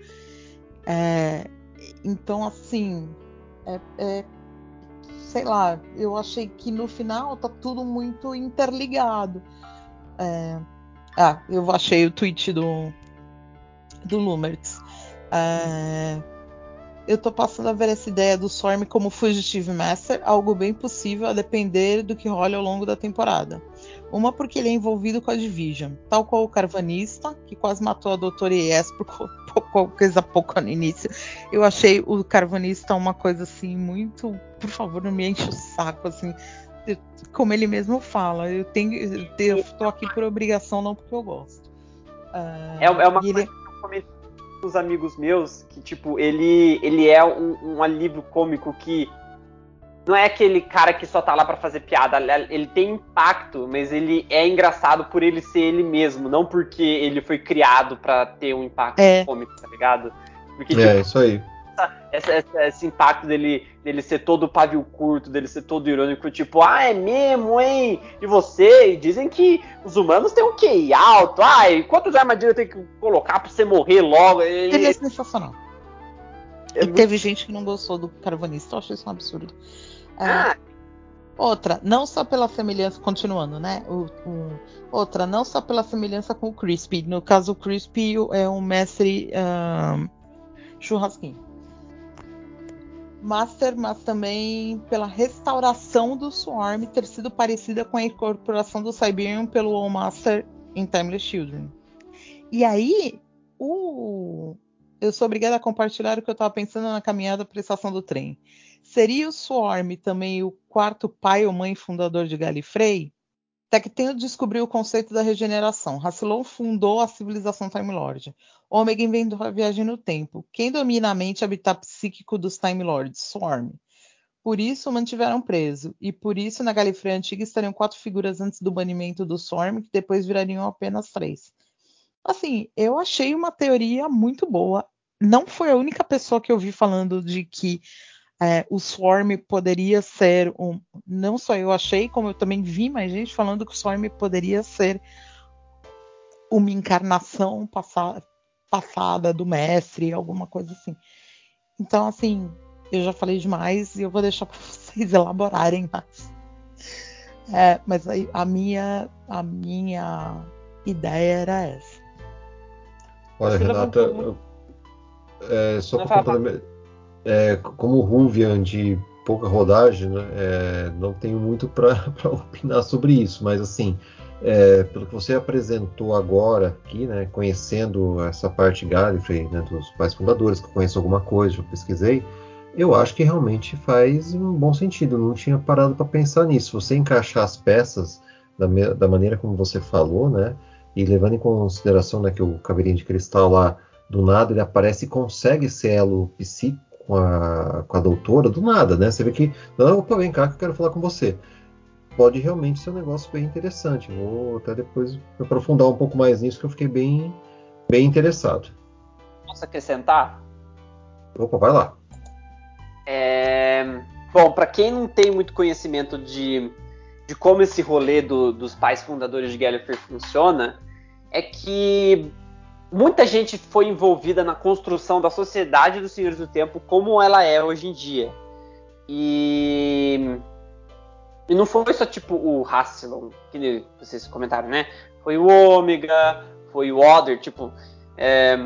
É, então assim, é, é, sei lá, eu achei que no final tá tudo muito interligado. É, ah, eu achei o tweet do, do Lumertz. É, eu tô passando a ver essa ideia do Storm como Fugitive Master, algo bem possível a depender do que rola ao longo da temporada. Uma porque ele é envolvido com a Division, tal qual o Carvanista, que quase matou a Doutora Yes por coisa pouco no início. Eu achei o Carvanista uma coisa assim muito, por favor, não me enche o saco assim. como ele mesmo fala, eu tenho, eu tô aqui por obrigação, não porque eu gosto. Uh, é, é, uma coisa ele... que eu comentei com os amigos meus, que tipo, ele, ele é um, um alívio cômico que não é aquele cara que só tá lá para fazer piada. Ele tem impacto, mas ele é engraçado por ele ser ele mesmo, não porque ele foi criado para ter um impacto é. cômico, tá ligado? Porque, é, tipo, isso aí. Essa, essa, esse impacto dele, dele ser todo pavio curto, dele ser todo irônico, tipo, ah, é mesmo, hein? E você? E dizem que os humanos têm um QI alto. Ai, quantas armadilhas tem que colocar pra você morrer logo? E... Ele é sensacional. É e muito... teve gente que não gostou do Carvanista, eu achei isso um absurdo. É, ah. Outra, não só pela semelhança, continuando, né? O, o, outra, não só pela semelhança com o Crispy. No caso, o Crispy é um mestre um, churrasquinho. Master, mas também pela restauração do Swarm ter sido parecida com a incorporação do Siberian pelo All Master em Timeless Children. E aí, o... eu sou obrigada a compartilhar o que eu estava pensando na caminhada para a estação do trem. Seria o Swarm também o quarto pai ou mãe fundador de Gallifrey? Tecteno descobriu o conceito da regeneração. Rassilon fundou a civilização Time Lord. Ômega inventou a viagem no tempo. Quem domina a mente e habitat psíquico dos Time Lords? Swarm. Por isso o mantiveram preso. E por isso na Gallifrey antiga estariam quatro figuras antes do banimento do Swarm, que depois virariam apenas três. Assim, eu achei uma teoria muito boa. Não foi a única pessoa que eu vi falando de que é, o Swarm poderia ser um. Não só eu achei, como eu também vi mais gente falando que o Swarm poderia ser uma encarnação passada, passada do mestre, alguma coisa assim. Então, assim, eu já falei demais e eu vou deixar para vocês elaborarem mais. É, mas aí, a minha, a minha ideia era essa. Olha, Renata, eu, é, só para complementar é, como Ruvian de pouca rodagem, né, é, não tenho muito para opinar sobre isso, mas assim, é, pelo que você apresentou agora aqui, né, conhecendo essa parte Gallifrey, né, dos pais fundadores, que eu conheço alguma coisa, eu pesquisei, eu acho que realmente faz um bom sentido. Não tinha parado para pensar nisso. Você encaixar as peças da, da, maneira como você falou, né, e levando em consideração né, que o caveirinho de cristal lá do nada ele aparece e consegue ser elo psíquico com a, com a doutora do nada, né? Você vê que, não, opa, vem cá que eu quero falar com você. Pode realmente ser um negócio bem interessante. Vou até depois aprofundar um pouco mais nisso, que eu fiquei bem, bem interessado. Posso acrescentar? Opa, vai lá. É... Bom, para quem não tem muito conhecimento de, de como esse rolê do, dos pais fundadores de Gallifrey funciona, é que muita gente foi envolvida na construção da sociedade dos Senhores do Tempo como ela é hoje em dia. E, e não foi só tipo o Rassilon, que vocês comentaram, né? Foi o Ômega, foi o Other, tipo. É,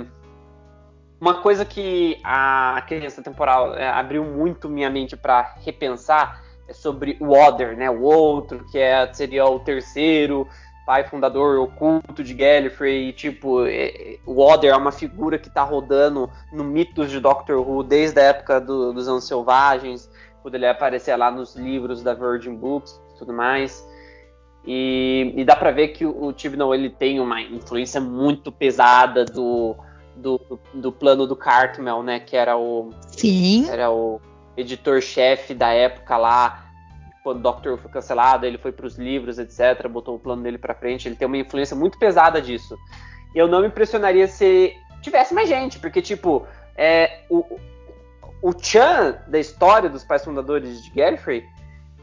uma coisa que a criança temporal é, abriu muito minha mente para repensar é sobre o Other, né? O outro, que é, seria o terceiro, pai fundador oculto de Gallifrey, e, tipo, é, o Oder é uma figura que tá rodando no mitos de Doctor Who desde a época do, dos Anos Selvagens, quando ele aparecia lá nos livros da Virgin Books e tudo mais. E, e dá para ver que o, o Tibnall ele tem uma influência muito pesada do, do, do plano do Cartmel, né, que era o Sim. era o editor-chefe da época lá, o Doctor foi cancelado, ele foi para os livros, etc., botou o plano dele para frente. Ele tem uma influência muito pesada disso. Eu não me impressionaria se tivesse mais gente, porque, tipo, é, o, o Chan da história dos pais fundadores de Gallifrey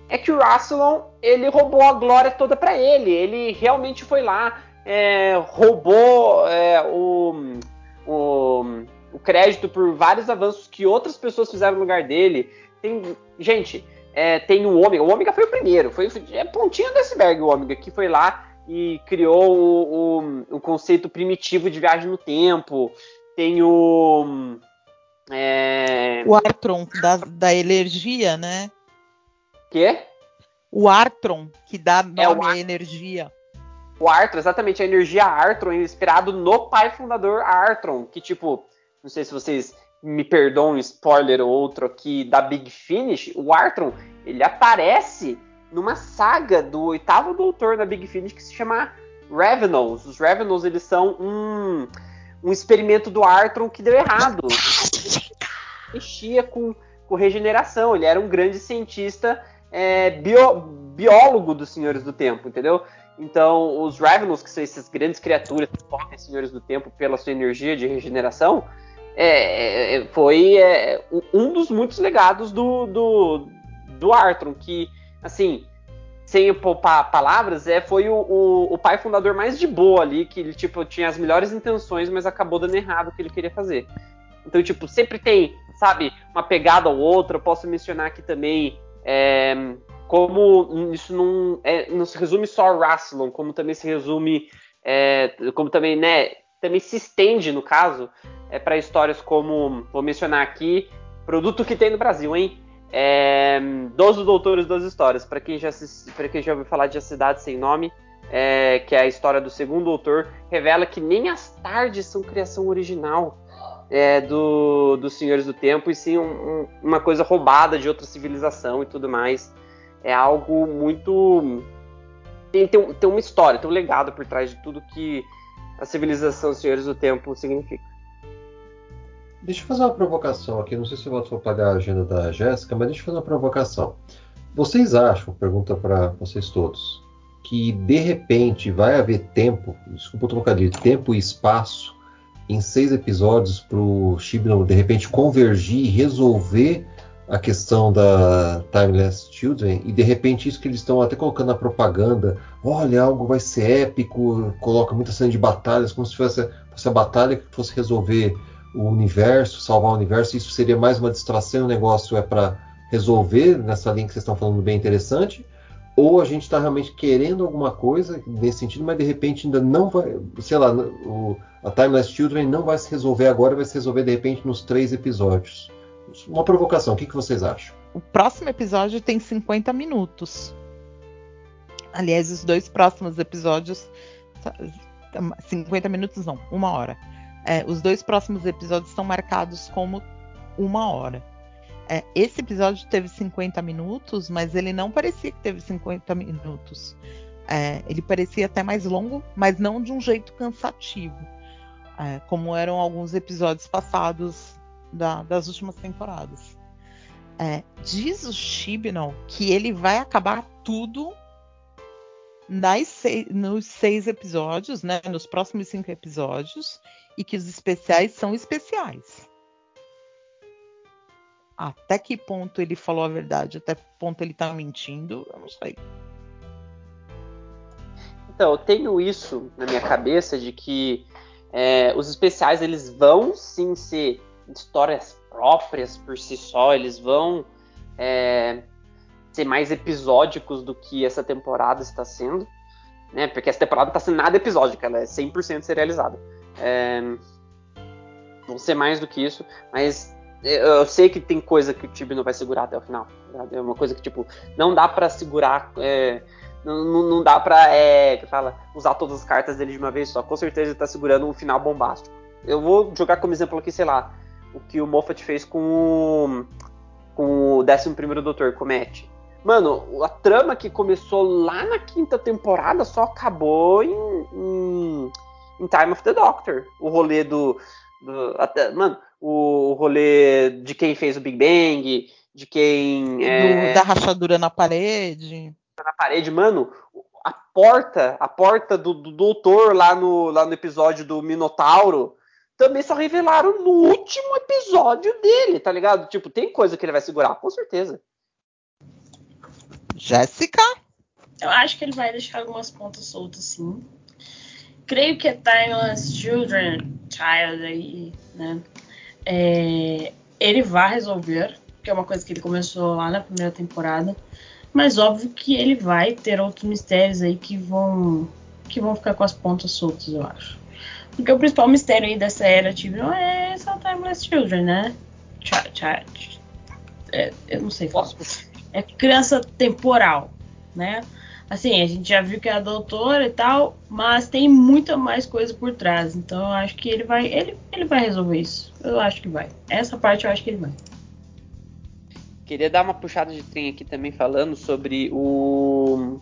é que o Rassilon ele roubou a glória toda para ele. Ele realmente foi lá, é, roubou é, o, o, o crédito por vários avanços que outras pessoas fizeram no lugar dele. Tem, gente, é, tem o Ômega. O Ômega foi o primeiro, foi é pontinha do iceberg o Ômega, que foi lá e criou o, o, o, conceito primitivo de viagem no tempo. Tem o. É... O Artron, da, da energia, né? Quê? O Artron, que dá é nome é à energia. O Artron, exatamente, a energia Artron, inspirado no pai fundador Artron, que tipo, não sei se vocês me perdoam um spoiler ou outro aqui da Big Finish, o Artron, ele aparece numa saga do oitavo doutor na Big Finish que se chama Revenals. Os Revenals, eles são um, um experimento do Artron que deu errado. Mexia com, com regeneração. Ele era um grande cientista é, bio, biólogo dos Senhores do Tempo, entendeu? Então, os Ravenous, que são essas grandes criaturas que correm Senhores do Tempo pela sua energia de regeneração, é, é foi é, um dos muitos legados do, do, do que, assim, sem poupar palavras, é, foi o, o, o, pai fundador mais de boa ali, que ele, tipo, tinha as melhores intenções, mas acabou dando errado o que ele queria fazer. Então, tipo, sempre tem, sabe, uma pegada ou outra. Eu posso mencionar aqui também é, como isso não, é, não se resume só a Rassilon, como também se resume, é, como também, né, também se estende, no caso, é, para histórias como, vou mencionar aqui, produto que tem no Brasil, hein? É, Doze Doutores, Doze Histórias. Para quem, já quem já ouviu falar de A Cidade Sem Nome, é, que é a história do segundo doutor, revela que nem as tardes são criação original é, do, dos Senhores do Tempo, e sim um, um, uma coisa roubada de outra civilização e tudo mais. É algo muito. Tem, tem, tem uma história, tem um legado por trás de tudo que a civilização Senhores do Tempo significa. Deixa eu fazer uma provocação aqui. Não sei se eu vou pagar a agenda da Jéssica, mas deixa eu fazer uma provocação. Vocês acham, pergunta para vocês todos, que de repente vai haver tempo, desculpa o trocadilho, tempo e espaço em seis episódios para o Shibno de repente convergir e resolver a questão da Timeless Children e de repente isso que eles estão até colocando na propaganda, olha, algo vai ser épico, coloca muita cena de batalhas, como se fosse, fosse a batalha que fosse resolver o universo, salvar o universo, isso seria mais uma distração, o negócio é para resolver nessa linha que vocês estão falando bem interessante, ou a gente está realmente querendo alguma coisa nesse sentido, mas de repente ainda não vai, sei lá, o, a Timeless Children não vai se resolver agora, vai se resolver de repente nos três episódios. Uma provocação, o que, que vocês acham? O próximo episódio tem 50 minutos. Aliás, os dois próximos episódios. 50 minutos não, uma hora. É, os dois próximos episódios estão marcados como uma hora. É, esse episódio teve 50 minutos, mas ele não parecia que teve 50 minutos. É, ele parecia até mais longo, mas não de um jeito cansativo, é, como eram alguns episódios passados da, das últimas temporadas. É, diz o Chibnall que ele vai acabar tudo seis, nos seis episódios, né, nos próximos cinco episódios, e que os especiais são especiais. Até que ponto ele falou a verdade, até que ponto ele tá mentindo, eu não sei. Então, eu tenho isso na minha cabeça de que é, os especiais eles vão sim ser histórias próprias por si só, eles vão é, ser mais episódicos do que essa temporada está sendo, né? Porque essa temporada não está sendo nada episódica, ela é 100% serializada. É, vão ser mais do que isso, mas eu sei que tem coisa que o time não vai segurar até o final. É uma coisa que, tipo, não dá para segurar. É, não, não, dá pra é, que fala, usar todas as cartas dele de uma vez só. Com certeza ele tá segurando um final bombástico. Eu vou jogar como exemplo aqui, sei lá, o que o Moffat fez com o, com o 11 Doutor, com o Matt. Mano, a trama que começou lá na quinta temporada só acabou em, em em Time of the Doctor. O rolê do. do até, mano, o rolê de quem fez o Big Bang, de quem. É, da rachadura na parede. Na parede, mano. A porta, a porta do, do doutor lá no, lá no episódio do Minotauro também só revelaram no último episódio dele, tá ligado? Tipo, tem coisa que ele vai segurar, com certeza. Jéssica? Eu acho que ele vai deixar algumas pontas soltas, sim creio que é Timeless Children, Child aí, né? É, ele vai resolver, que é uma coisa que ele começou lá na primeira temporada. Mas óbvio que ele vai ter outros mistérios aí que vão que vão ficar com as pontas soltas, eu acho. Porque o principal mistério aí dessa era tipo, é essa Timeless Children, né? Ch ch é, eu não sei falar. É criança temporal, né? Assim, a gente já viu que é a doutora e tal, mas tem muita mais coisa por trás. Então eu acho que ele vai. Ele, ele vai resolver isso. Eu acho que vai. Essa parte eu acho que ele vai. queria dar uma puxada de trem aqui também falando sobre o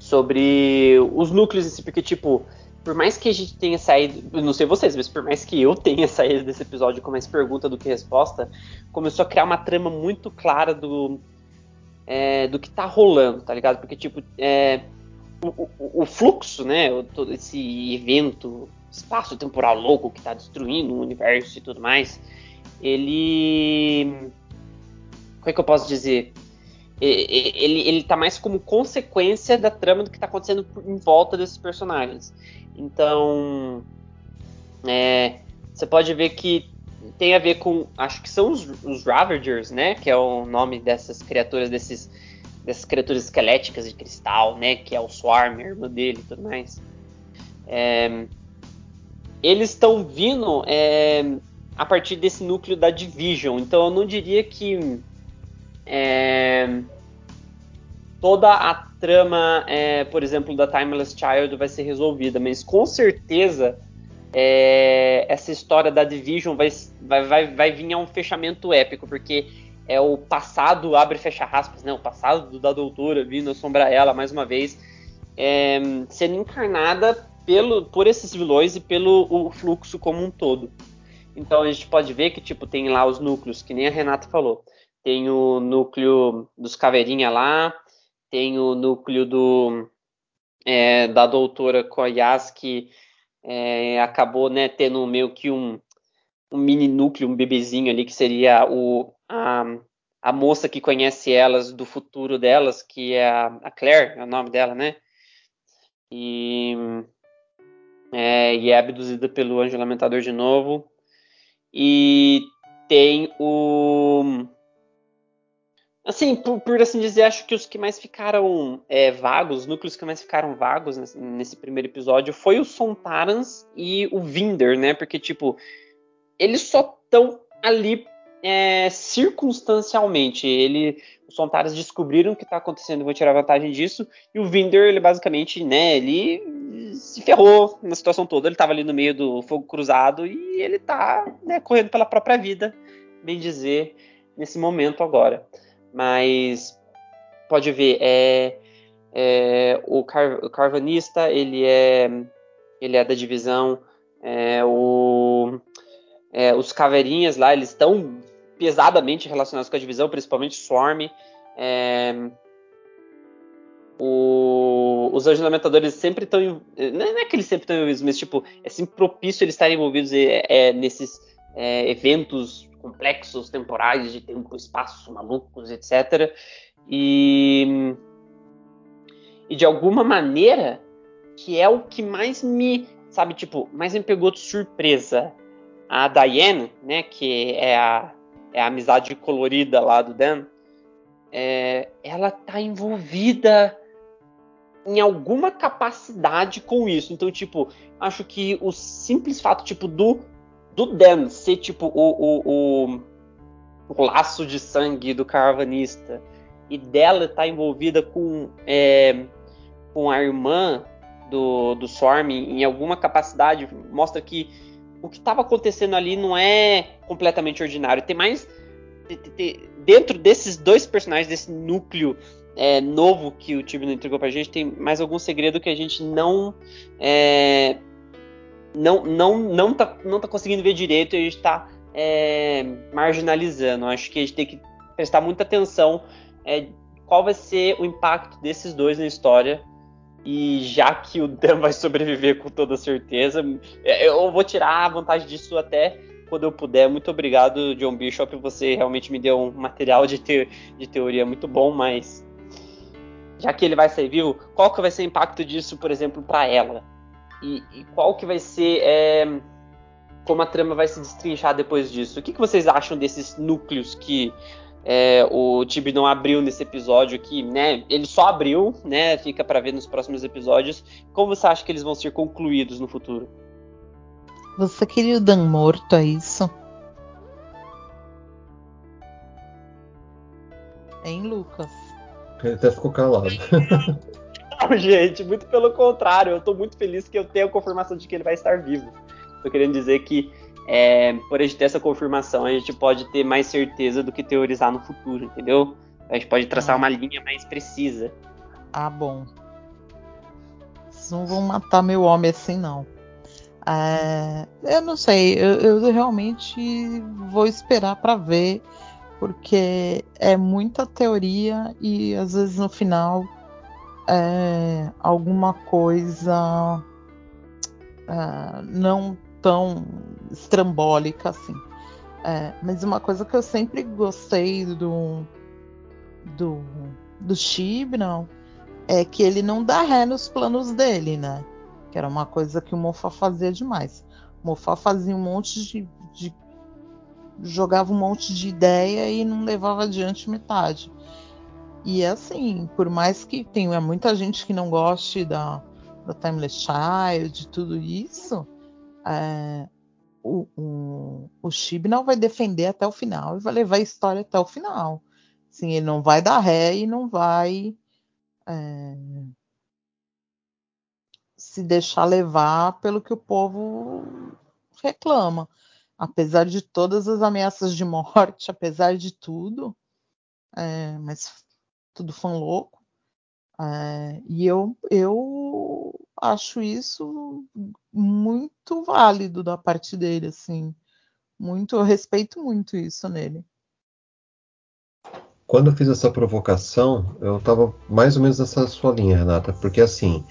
sobre os núcleos em si, porque tipo, por mais que a gente tenha saído, não sei vocês, mas por mais que eu tenha saído desse episódio com mais pergunta do que resposta, começou a criar uma trama muito clara do é, do que tá rolando, tá ligado? Porque tipo, é, o, o, o, fluxo, né, todo esse evento espaço temporal louco que tá destruindo o universo e tudo mais, ele como é que eu posso dizer? Ele, ele tá mais como consequência da trama do que tá acontecendo em volta desses personagens. Então, é, você pode ver que tem a ver com, acho que são os, os Ravagers, né? Que é o nome dessas criaturas, desses, dessas criaturas esqueléticas de cristal, né? Que é o Swarm, a irmã dele e tudo mais. É, eles estão vindo é, a partir desse núcleo da Division. Então eu não diria que é, toda a trama, é, por exemplo, da Timeless Child vai ser resolvida, mas com certeza é, essa história da Division vai, vai, vai, vai vir a um fechamento épico, porque é o passado, abre e fecha aspas, né? O passado da doutora vindo assombrar ela mais uma vez, é, sendo encarnada pelo, por esses vilões e pelo o fluxo como um todo. Então a gente pode ver que tipo tem lá os núcleos, que nem a Renata falou tem o núcleo dos Caveirinha lá, tem o núcleo do, é, da doutora Koyas, que é, acabou né, tendo meio que um, um mini núcleo, um bebezinho ali, que seria o, a, a moça que conhece elas do futuro delas, que é a, a Claire, é o nome dela, né? E é, e é abduzida pelo anjo lamentador de novo. E tem o Assim, por, por, assim dizer, acho que os que mais ficaram é, vagos, os núcleos que mais ficaram vagos nesse, nesse, primeiro episódio foi o Sontarans e o Vinder, né? Porque, tipo, eles só estão ali é, circunstancialmente. Ele, os Sontarans descobriram o que está acontecendo vão tirar vantagem disso. E o Vinder, ele basicamente, né, ele se ferrou na situação toda. Ele estava ali no meio do fogo cruzado e ele está né, correndo pela própria vida, bem dizer, nesse momento agora mas pode ver, é, é o, car, o, carvanista ele é ele é da divisão, é, o, é, os caveirinhas lá eles estão pesadamente relacionados com a divisão, principalmente Swarm. É, o, os lamentadores sempre estão. Não é que eles sempre estão envolvidos, mas tipo, é sempre propício eles estarem envolvidos é, é, nesses é, eventos complexos temporais de tempo, espaço, malucos, etc. E, e de alguma maneira, que é o que mais me, sabe, tipo, mais me pegou de surpresa. A Diane, né, que é a, é a amizade colorida lá do Dan, é, ela tá envolvida em alguma capacidade com isso. Então, tipo, acho que o simples fato, tipo, do do Dan ser tipo o, o, o, o laço de sangue do carvanista e dela estar tá envolvida com, é, com a irmã do, do Swarm em alguma capacidade, mostra que o que estava acontecendo ali não é completamente ordinário. Tem mais. Dentro desses dois personagens, desse núcleo é, novo que o Tibino entregou pra gente, tem mais algum segredo que a gente não. É, não, não, não, tá, não tá conseguindo ver direito e a gente está é, marginalizando. Acho que a gente tem que prestar muita atenção é, qual vai ser o impacto desses dois na história. E já que o Dan vai sobreviver com toda certeza, é, eu vou tirar a vantagem disso até quando eu puder. Muito obrigado, John Bishop. Você realmente me deu um material de, te de teoria muito bom, mas já que ele vai sair vivo, qual que vai ser o impacto disso, por exemplo, para ela? E, e qual que vai ser é, como a trama vai se destrinchar depois disso? O que, que vocês acham desses núcleos que é, o Tibi não abriu nesse episódio aqui, né? Ele só abriu, né? Fica para ver nos próximos episódios. Como você acha que eles vão ser concluídos no futuro? Você queria o Dan morto, é isso? Hein, Lucas? Ele até ficou calado. Gente, muito pelo contrário. Eu tô muito feliz que eu tenho a confirmação de que ele vai estar vivo. Tô querendo dizer que é, por a gente ter essa confirmação, a gente pode ter mais certeza do que teorizar no futuro, entendeu? A gente pode traçar uma linha mais precisa. Ah, bom. Vocês não vão matar meu homem assim, não. É, eu não sei, eu, eu realmente vou esperar para ver, porque é muita teoria e às vezes no final é, alguma coisa é, não tão estrambólica assim. É, mas uma coisa que eu sempre gostei do do, do Chibnall é que ele não dá ré nos planos dele, né? que era uma coisa que o Moffat fazia demais. O Moffat fazia um monte de, de, jogava um monte de ideia e não levava adiante metade. E assim, por mais que tenha muita gente que não goste da, da Timeless Child, tudo isso, é, o, o, o Chibnall vai defender até o final e vai levar a história até o final. Assim, ele não vai dar ré e não vai é, se deixar levar pelo que o povo reclama. Apesar de todas as ameaças de morte, apesar de tudo, é, mas tudo fã louco. É, e eu, eu acho isso muito válido da parte dele, assim. Muito, eu respeito muito isso nele. Quando eu fiz essa provocação, eu estava mais ou menos nessa sua linha, Renata, porque assim,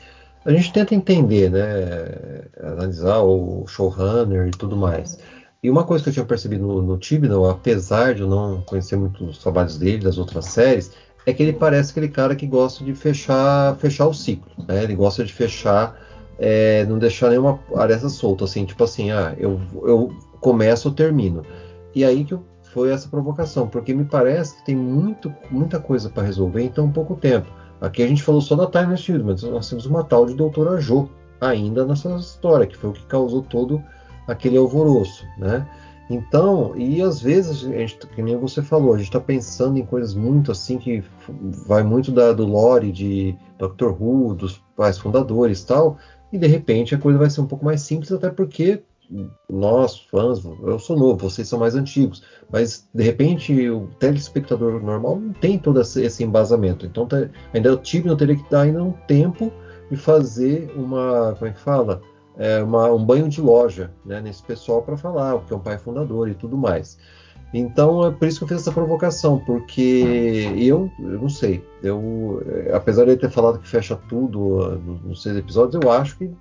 a gente tenta entender, né, analisar o showrunner e tudo mais. E uma coisa que eu tinha percebido no, no apesar de eu não conhecer muito os trabalhos dele, das outras séries, é que ele parece aquele cara que gosta de fechar, fechar o ciclo, né? Ele gosta de fechar, é, não deixar nenhuma aresta solta, assim, tipo assim, ah, eu, eu começo ou termino. E aí que foi essa provocação, porque me parece que tem muito, muita coisa para resolver em tão pouco tempo. Aqui a gente falou só da Time Shield, mas nós temos uma tal de Doutora Jo ainda nessa história, que foi o que causou todo aquele alvoroço, né? Então, e às vezes, a gente, que nem você falou, a gente está pensando em coisas muito assim que vai muito da, do lore de Doctor Who, dos pais fundadores tal, e de repente a coisa vai ser um pouco mais simples, até porque nós, fãs, eu sou novo, vocês são mais antigos, mas de repente o telespectador normal não tem todo esse embasamento. Então ainda o time não teria que dar ainda um tempo de fazer uma, como é que fala? É uma, um banho de loja né, nesse pessoal para falar o que é um pai fundador e tudo mais. Então é por isso que eu fiz essa provocação, porque eu, eu não sei, eu, apesar de ele ter falado que fecha tudo nos seis episódios, eu acho que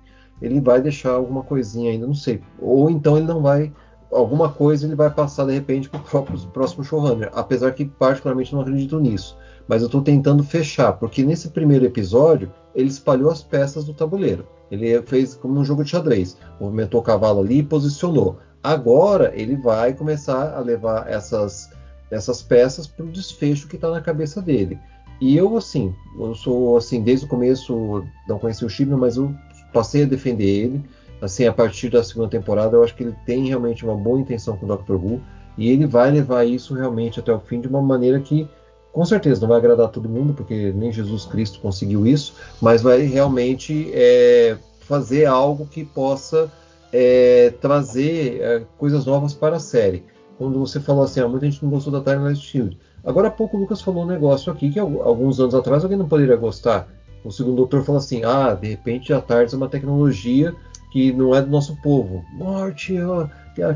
ele vai deixar alguma coisinha ainda, não sei. Ou então ele não vai. Alguma coisa ele vai passar de repente para o próximo showrunner. Apesar que particularmente não acredito nisso. Mas eu estou tentando fechar, porque nesse primeiro episódio ele espalhou as peças do tabuleiro. Ele fez como um jogo de xadrez. Movimentou o cavalo ali e posicionou. Agora ele vai começar a levar essas, essas peças para o desfecho que está na cabeça dele. E eu, assim, eu sou assim, desde o começo, não conheci o Chibnall, mas eu passei a defender ele. Assim, a partir da segunda temporada, eu acho que ele tem realmente uma boa intenção com o Doctor Who e ele vai levar isso realmente até o fim de uma maneira que, com certeza, não vai agradar todo mundo, porque nem Jesus Cristo conseguiu isso, mas vai realmente é, fazer algo que possa é, trazer é, coisas novas para a série. Quando você falou assim, ah, muita gente não gostou da Timeless Shield. Agora há pouco o Lucas falou um negócio aqui que alguns anos atrás alguém não poderia gostar. O segundo doutor falou assim: ah, de repente a TARDIS é uma tecnologia que não é do nosso povo. Morte, ó,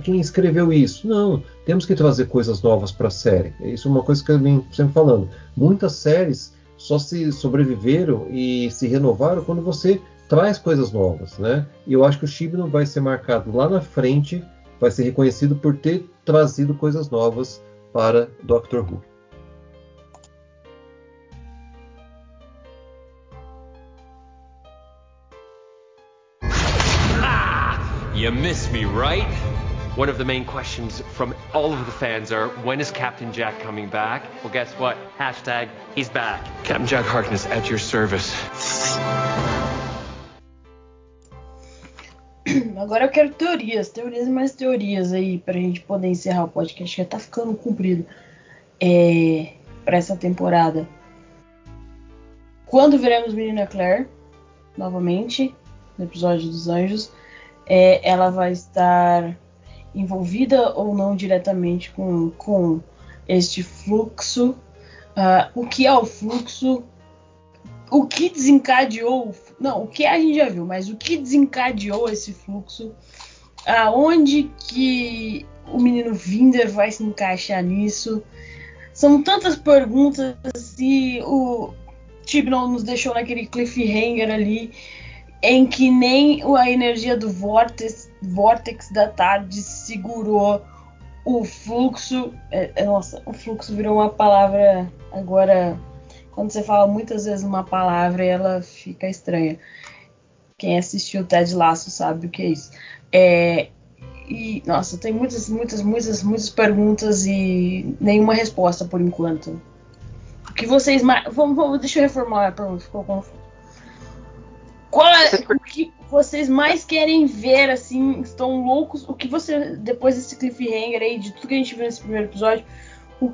quem escreveu isso? Não, temos que trazer coisas novas para a série. Isso é uma coisa que eu venho sempre falando. Muitas séries só se sobreviveram e se renovaram quando você traz coisas novas, né? E eu acho que o Chibnall vai ser marcado lá na frente, vai ser reconhecido por ter trazido coisas novas para Doctor Who. You miss me, right? One of the main questions from all of the fans are when is Captain Jack coming back? Well, guess what? Hashtag he's back. Captain Jack Harkness at your service. Agora eu quero teorias, teorias e mais teorias aí pra gente poder encerrar o podcast, que já tá ficando comprido é, pra essa temporada. Quando veremos Menina Claire novamente no episódio dos Anjos? é, ela vai estar envolvida ou não diretamente com, com este fluxo, uh, o que é o fluxo, o que desencadeou, não, o que a gente já viu, mas o que desencadeou esse fluxo, aonde que o menino Vinder vai se encaixar nisso. São tantas perguntas e o Tibnon nos deixou naquele cliffhanger ali em que nem a energia do vórtex, vórtex da tarde segurou o fluxo. É, é, nossa, o fluxo virou uma palavra agora. Quando você fala muitas vezes uma palavra, ela fica estranha. Quem assistiu o Ted Laço sabe o que é isso. É, e, nossa, tem muitas, muitas, muitas, muitas perguntas e nenhuma resposta por enquanto. O que vocês mais. Vamos, vamos, deixa eu reformular a pergunta, ficou confuso. Qual é o que vocês mais querem ver, assim, estão loucos? O que você, depois desse cliffhanger aí, de tudo que a gente viu nesse primeiro episódio, o,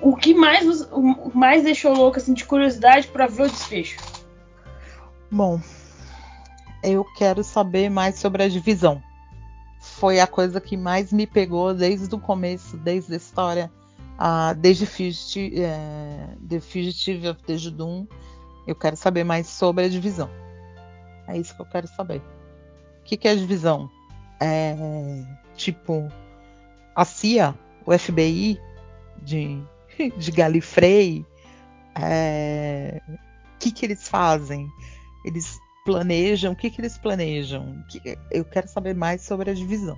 o que mais, o, mais deixou louco, assim, de curiosidade para ver o desfecho? Bom, eu quero saber mais sobre a divisão. Foi a coisa que mais me pegou desde o começo, desde a história, uh, desde Fugitive, uh, The Fugitive of the Judum. Eu quero saber mais sobre a divisão. É isso que eu quero saber. O que, que é divisão? É tipo a CIA, o FBI de, de Galifrey. É, o que, que eles fazem? Eles planejam? O que, que eles planejam? Eu quero saber mais sobre a divisão.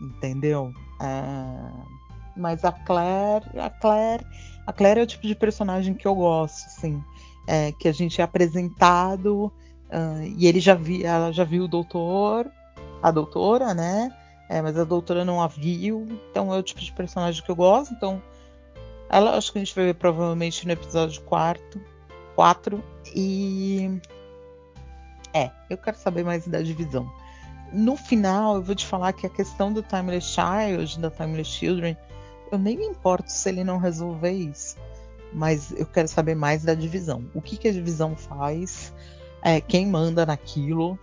Entendeu? É, mas a Claire, a Claire, a Claire é o tipo de personagem que eu gosto, assim, é, que a gente é apresentado Uh, e ele já vi, ela já viu o doutor, a doutora, né? É, mas a doutora não a viu, então é o tipo de personagem que eu gosto. Então, ela acho que a gente vai ver provavelmente no episódio 4. 4 e. É, eu quero saber mais da divisão. No final, eu vou te falar que a questão do Timeless Child, da Timeless Children, eu nem me importo se ele não resolver isso. Mas eu quero saber mais da divisão. O que, que a divisão faz? É, quem manda naquilo,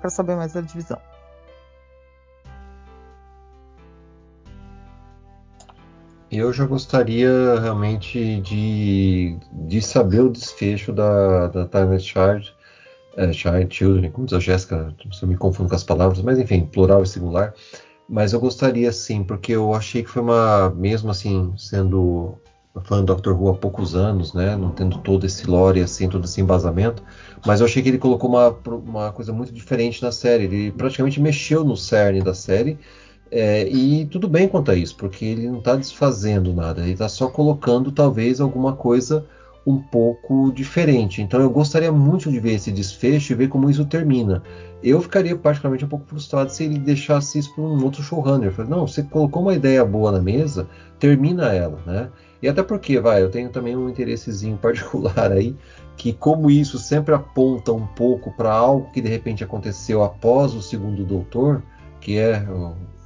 para saber mais da divisão. Eu já gostaria realmente de, de saber o desfecho da, da Timeless Child, é, Child, Children, como diz a Jéssica, se eu me confundo com as palavras, mas enfim, plural e singular. Mas eu gostaria sim, porque eu achei que foi uma, mesmo assim, sendo fã do Doctor Who há poucos anos, né, não tendo todo esse lore, assim, todo esse embasamento, mas eu achei que ele colocou uma, uma coisa muito diferente na série. Ele praticamente mexeu no cerne da série. É, e tudo bem quanto a isso, porque ele não está desfazendo nada, ele está só colocando talvez alguma coisa um pouco diferente. Então eu gostaria muito de ver esse desfecho e ver como isso termina. Eu ficaria particularmente um pouco frustrado se ele deixasse isso para um outro showrunner. Falei, não, você colocou uma ideia boa na mesa, termina ela, né? E até porque, vai, eu tenho também um interessezinho particular aí que como isso sempre aponta um pouco para algo que de repente aconteceu após o segundo doutor, que é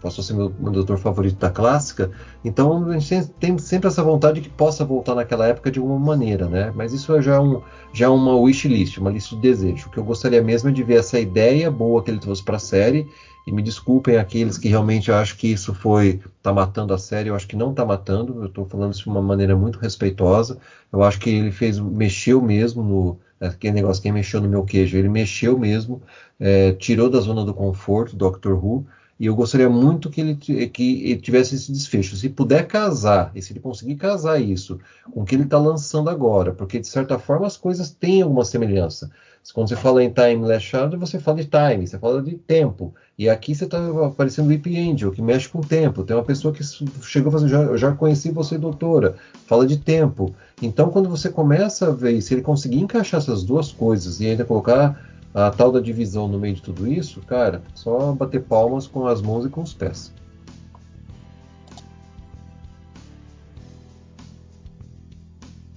passou a ser meu, meu doutor favorito da clássica, então a gente tem sempre essa vontade de que possa voltar naquela época de alguma maneira, né? Mas isso já é, um, já é uma wish list, uma lista de desejo. O que eu gostaria mesmo é de ver essa ideia boa que ele trouxe para a série e me desculpem aqueles que realmente acham que isso foi tá matando a série, eu acho que não tá matando. Eu estou falando isso de uma maneira muito respeitosa. Eu acho que ele fez mexeu mesmo no aquele negócio quem mexeu no meu queijo, ele mexeu mesmo, é, tirou da zona do conforto Doctor Who. E eu gostaria muito que ele, que ele tivesse esse desfecho. Se puder casar, e se ele conseguir casar isso com o que ele está lançando agora, porque de certa forma as coisas têm alguma semelhança. Quando você fala em time last shadow, você fala de time, você fala de tempo. E aqui você está aparecendo o Ip Angel, que mexe com o tempo. Tem uma pessoa que chegou a fazer, já, eu já conheci você, doutora, fala de tempo. Então, quando você começa a ver, se ele conseguir encaixar essas duas coisas e ainda colocar a tal da divisão no meio de tudo isso, cara, só bater palmas com as mãos e com os pés.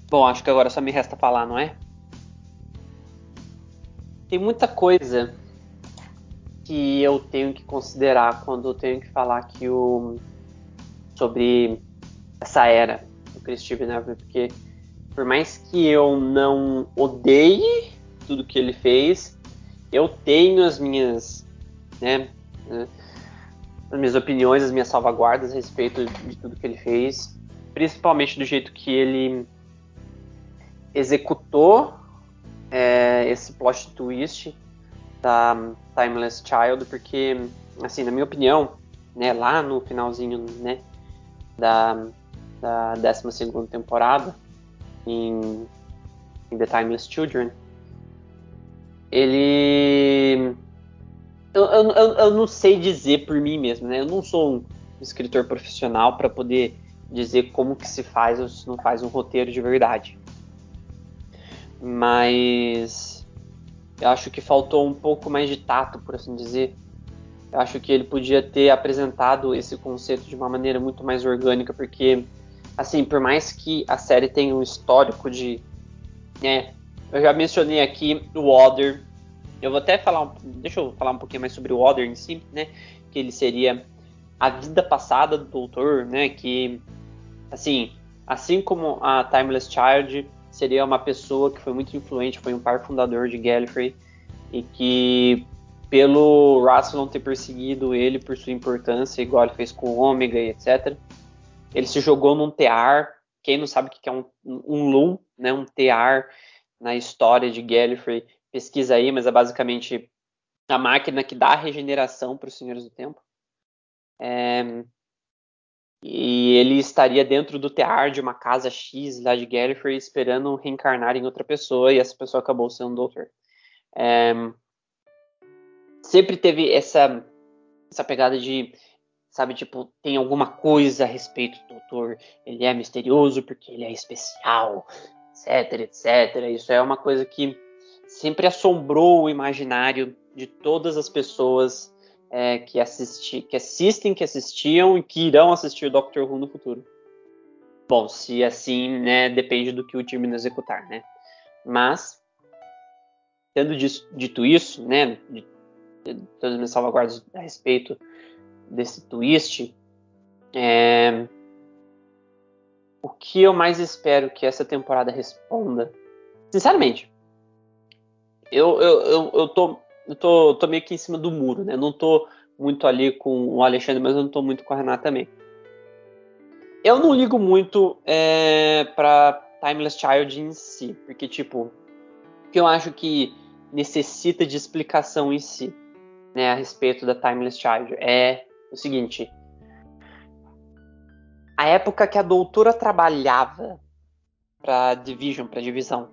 Bom, acho que agora só me resta falar, não é? tem muita coisa que eu tenho que considerar quando eu tenho que falar aqui o, sobre essa era do Chris Stevenson, porque por mais que eu não odeie tudo que ele fez, eu tenho as minhas, né, as minhas opiniões, as minhas salvaguardas a respeito de tudo que ele fez, principalmente do jeito que ele executou é, esse plot twist da Timeless Child, porque, assim, na minha opinião, né, lá no finalzinho, né, da, da 12 temporada, em, em The Timeless Children, ele... Eu, eu, eu, não sei dizer por mim mesmo, né, eu não sou um escritor profissional para poder dizer como que se faz ou se não faz um roteiro de verdade. Mas eu acho que faltou um pouco mais de tato, por assim dizer. Eu acho que ele podia ter apresentado esse conceito de uma maneira muito mais orgânica, porque, assim, por mais que a série tenha um histórico de. Né, eu já mencionei aqui o Water. Eu vou até falar. Deixa eu falar um pouquinho mais sobre o Water em si, né? Que ele seria a vida passada do doutor, né? Que, assim, assim como a Timeless Child, seria uma pessoa que foi muito influente, foi um par fundador de Gallifrey e que pelo Rassilon ter perseguido ele por sua importância, igual ele fez com o Ômega e etc. Ele se jogou num tear. Quem não sabe o que é um, um Loom, né, um tear na história de Gallifrey, pesquisa aí, mas é basicamente a máquina que dá regeneração para os Senhores do Tempo. É, e ele estaria dentro do tear de uma casa X lá de Gallifrey esperando reencarnar em outra pessoa e essa pessoa acabou sendo um doutor. É, sempre teve essa essa pegada de sabe tipo tem alguma coisa a respeito do doutor ele é misterioso porque ele é especial etc etc isso é uma coisa que sempre assombrou o imaginário de todas as pessoas é, que, assisti, que assistem, que assistiam e que irão assistir Doctor Who no futuro. Bom, se assim, né, depende do que o time executar, né? Mas, tendo dito isso, né, de todas as minhas salvaguardas a respeito desse twist, é, o que eu mais espero que essa temporada responda, sinceramente, eu, eu, eu, eu tô eu tô, tô meio que em cima do muro, né? Não tô muito ali com o Alexandre, mas eu não tô muito com a Renata também. Eu não ligo muito é, pra Timeless Child em si, porque, tipo, o que eu acho que necessita de explicação em si, né, a respeito da Timeless Child, é o seguinte. A época que a doutora trabalhava pra Division, pra divisão,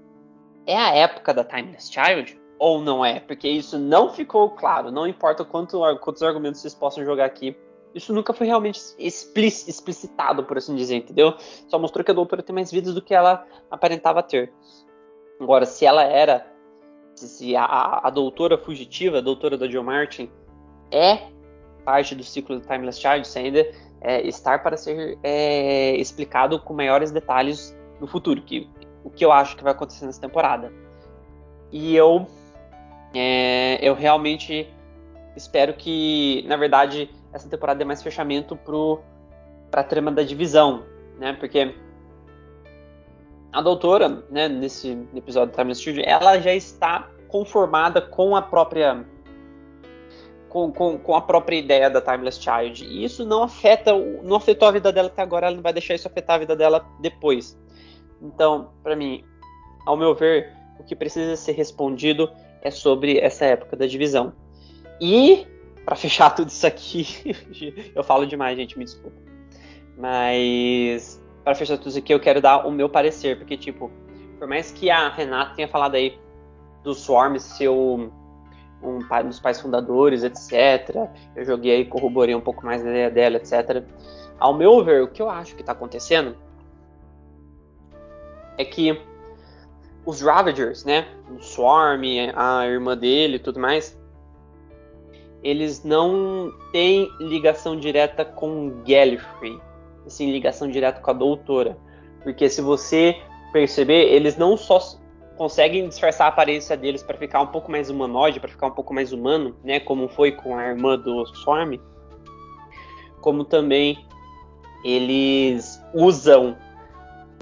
é a época da Timeless Child? ou não é, porque isso não ficou claro, não importa quanto, quantos argumentos vocês possam jogar aqui, isso nunca foi realmente explic, explicitado, por assim dizer, entendeu? Só mostrou que a doutora tem mais vidas do que ela aparentava ter. Agora, se ela era, se a, a doutora fugitiva, a doutora da Joe Martin, é parte do ciclo do Timeless Child, isso ainda é, estar para ser é, explicado com maiores detalhes no futuro, que o que eu acho que vai acontecer nessa temporada. E eu é, eu realmente espero que, na verdade, essa temporada dê mais fechamento para a trama da divisão, né? Porque a doutora, né, nesse episódio do Timeless Studio, ela já está conformada com a própria com, com, com, a própria ideia da Timeless Child. E isso não afeta, não afetou a vida dela até agora, ela não vai deixar isso afetar a vida dela depois. Então, para mim, ao meu ver, o que precisa ser respondido é sobre essa época da divisão. E, para fechar tudo isso aqui, eu falo demais, gente, me desculpa. Mas, para fechar tudo isso aqui, eu quero dar o meu parecer, porque, tipo, por mais que a Renata tenha falado aí do Swarm ser um, um dos pais fundadores, etc., eu joguei aí, corroborei um pouco mais da ideia dela, etc. Ao meu ver, o que eu acho que está acontecendo é que os Ravagers, né? O Swarm, a irmã dele e tudo mais, eles não têm ligação direta com Gallifrey, assim, ligação direta com a doutora. Porque se você perceber, eles não só conseguem disfarçar a aparência deles para ficar um pouco mais humanoide, para ficar um pouco mais humano, né, como foi com a irmã do Swarm, como também eles usam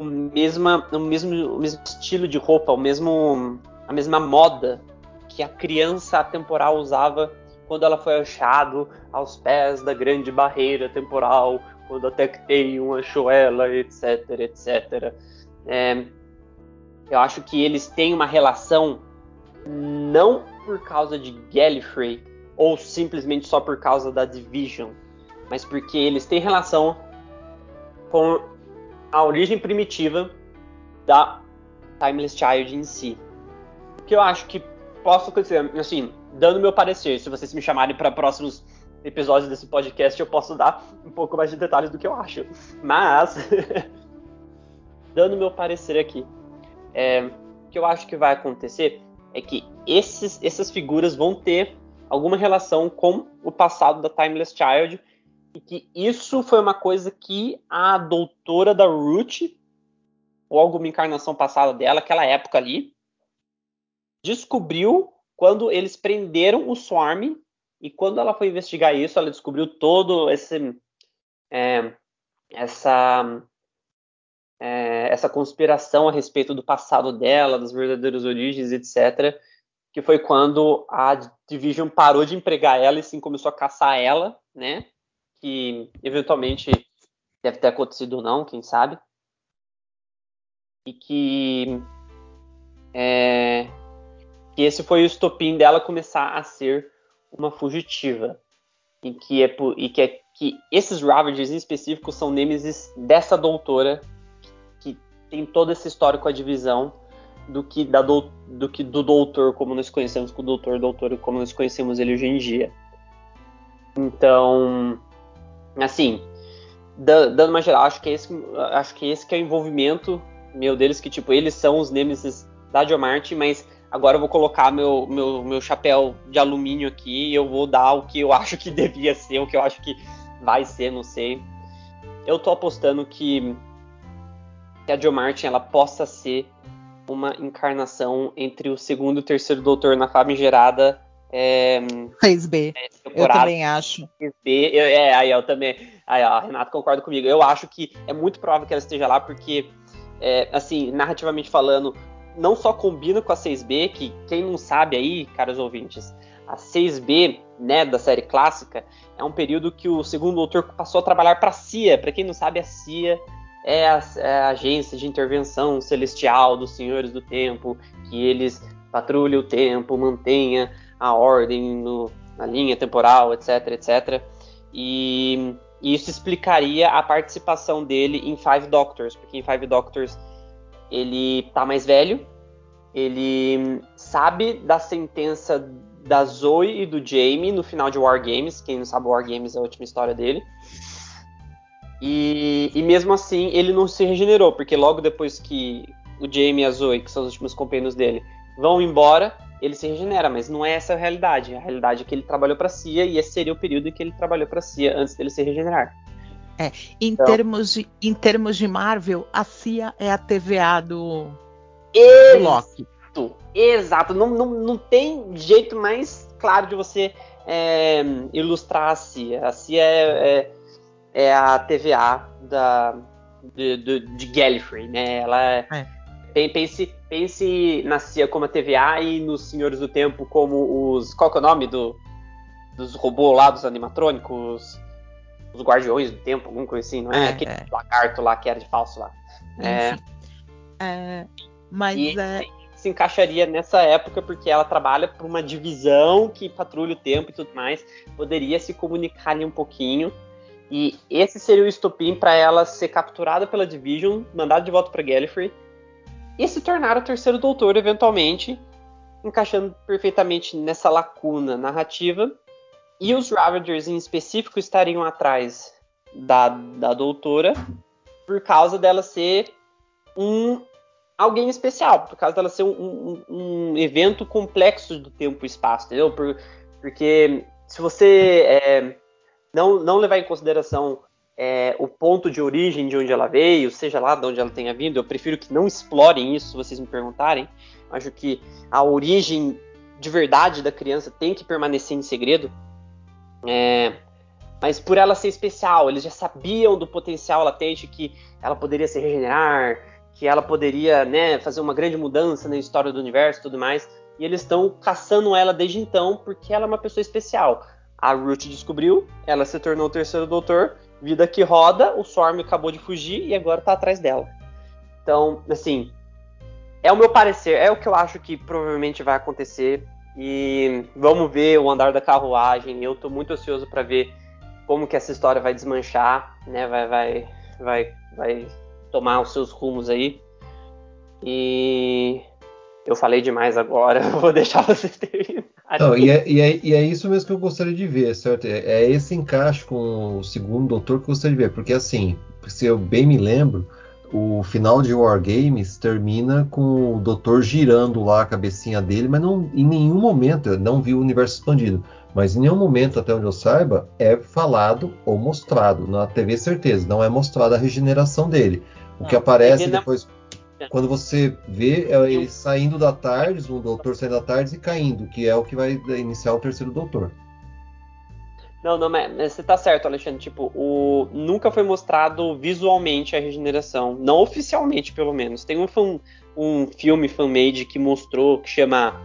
o, mesma, o, mesmo, o mesmo estilo de roupa, o mesmo, a mesma moda que a criança atemporal usava quando ela foi achado aos pés da grande barreira temporal, quando até que Teion achou ela, etc, etc. É, eu acho que eles têm uma relação não por causa de Gallifrey ou simplesmente só por causa da Division, mas porque eles têm relação com a origem primitiva da Timeless Child em si. O que eu acho que posso acontecer, assim, dando meu parecer, se vocês me chamarem para próximos episódios desse podcast, eu posso dar um pouco mais de detalhes do que eu acho. Mas, dando meu parecer aqui, é, o que eu acho que vai acontecer é que esses, essas figuras vão ter alguma relação com o passado da Timeless Child e que isso foi uma coisa que a doutora da Root ou alguma encarnação passada dela, aquela época ali, descobriu quando eles prenderam o Swarm e quando ela foi investigar isso, ela descobriu todo esse é, essa é, essa conspiração a respeito do passado dela, das verdadeiras origens, etc. Que foi quando a Division parou de empregar ela e sim começou a caçar ela, né? Que eventualmente deve ter acontecido ou não, quem sabe. E que, é, que esse foi o estopim dela começar a ser uma fugitiva. E que, é, e que, é, que esses Ravagers em específico são nêmesis dessa doutora tem todo esse histórico a divisão do que, da do, do que do doutor como nós conhecemos com o doutor doutor como nós conhecemos ele hoje em dia então assim dando uma geral acho que esse acho que esse que é o envolvimento meu deles que tipo eles são os nemesis da Diomarte mas agora eu vou colocar meu, meu, meu chapéu de alumínio aqui e eu vou dar o que eu acho que devia ser o que eu acho que vai ser não sei. Eu tô apostando que que a Jo Martin ela possa ser uma encarnação entre o segundo e o terceiro doutor na famigerada é, 6B. É, eu também acho. 6B, eu, é, aí eu também. Aí, ó, a Renata concorda comigo. Eu acho que é muito provável que ela esteja lá, porque, é, assim, narrativamente falando, não só combina com a 6B, que quem não sabe aí, caros ouvintes, a 6B, né, da série clássica, é um período que o segundo doutor passou a trabalhar para a CIA. Para quem não sabe, a CIA é a, é a, agência de intervenção celestial dos senhores do tempo, que eles patrulham o tempo, mantenha a ordem no, na linha temporal, etc, etc. E, e, isso explicaria a participação dele em Five Doctors, porque em Five Doctors ele tá mais velho, ele sabe da sentença da Zoe e do Jamie no final de War Games, quem não sabe War Games é a última história dele. E, e mesmo assim ele não se regenerou, porque logo depois que o Jamie e a Zoe, que são os últimos companheiros dele, vão embora, ele se regenera, mas não é essa a realidade. A realidade é que ele trabalhou para a CIA e esse seria o período em que ele trabalhou para a CIA antes dele se regenerar. É, em, então, termos de, em termos de Marvel, a CIA é a TVA do, do Loki. Exato, não, não, não tem jeito mais claro de você é, ilustrar a CIA. A CIA é, é é a TVA da, de, de, de Gallifrey, né? Ela é. Pense, pense na CIA como a TVA e nos Senhores do Tempo como os. Qual que é o nome do, dos robôs lá, dos animatrônicos? Os Guardiões do Tempo, alguma coisa assim, não é? é Aquele é. lagarto lá que era de falso lá. É, é, mas e, é... se encaixaria nessa época porque ela trabalha por uma divisão que patrulha o tempo e tudo mais. Poderia se comunicar ali um pouquinho e esse seria o estopim para ela ser capturada pela Division, mandada de volta para Gallifrey e se tornar o terceiro doutor eventualmente, encaixando perfeitamente nessa lacuna narrativa. E os Ravagers em específico estariam atrás da, da doutora por causa dela ser um alguém especial, por causa dela ser um, um, um evento complexo do tempo e espaço, entendeu? Por, porque se você é, não, não levar em consideração é, o ponto de origem de onde ela veio, seja lá de onde ela tenha vindo, eu prefiro que não explorem isso se vocês me perguntarem. Acho que a origem de verdade da criança tem que permanecer em segredo. É, mas por ela ser especial, eles já sabiam do potencial latente que ela poderia se regenerar, que ela poderia, né, fazer uma grande mudança na história do universo e tudo mais. E eles estão caçando ela desde então porque ela é uma pessoa especial. A Ruth descobriu, ela se tornou o terceiro doutor, vida que roda, o Storm acabou de fugir e agora tá atrás dela. Então, assim, é o meu parecer, é o que eu acho que provavelmente vai acontecer. E vamos ver o andar da carruagem. Eu tô muito ansioso para ver como que essa história vai desmanchar, né? Vai, vai, vai, vai tomar os seus rumos aí. E eu falei demais agora, vou deixar vocês terminarem. Não, e, é, e, é, e, é, isso mesmo que eu gostaria de ver, certo? É, é, esse encaixe com o segundo doutor que eu gostaria de ver, porque assim, se eu bem me lembro, o final de War Games termina com o doutor girando lá a cabecinha dele, mas não, em nenhum momento, eu não vi o universo expandido, mas em nenhum momento, até onde eu saiba, é falado ou mostrado. Na TV, certeza, não é mostrada a regeneração dele. O que aparece depois quando você vê é ele saindo da tarde, o doutor saindo da tarde e caindo, que é o que vai iniciar o terceiro doutor. Não, não, mas você tá certo, Alexandre. Tipo, o... nunca foi mostrado visualmente a regeneração. Não oficialmente, pelo menos. Tem um, fan... um filme fan-made que mostrou, que chama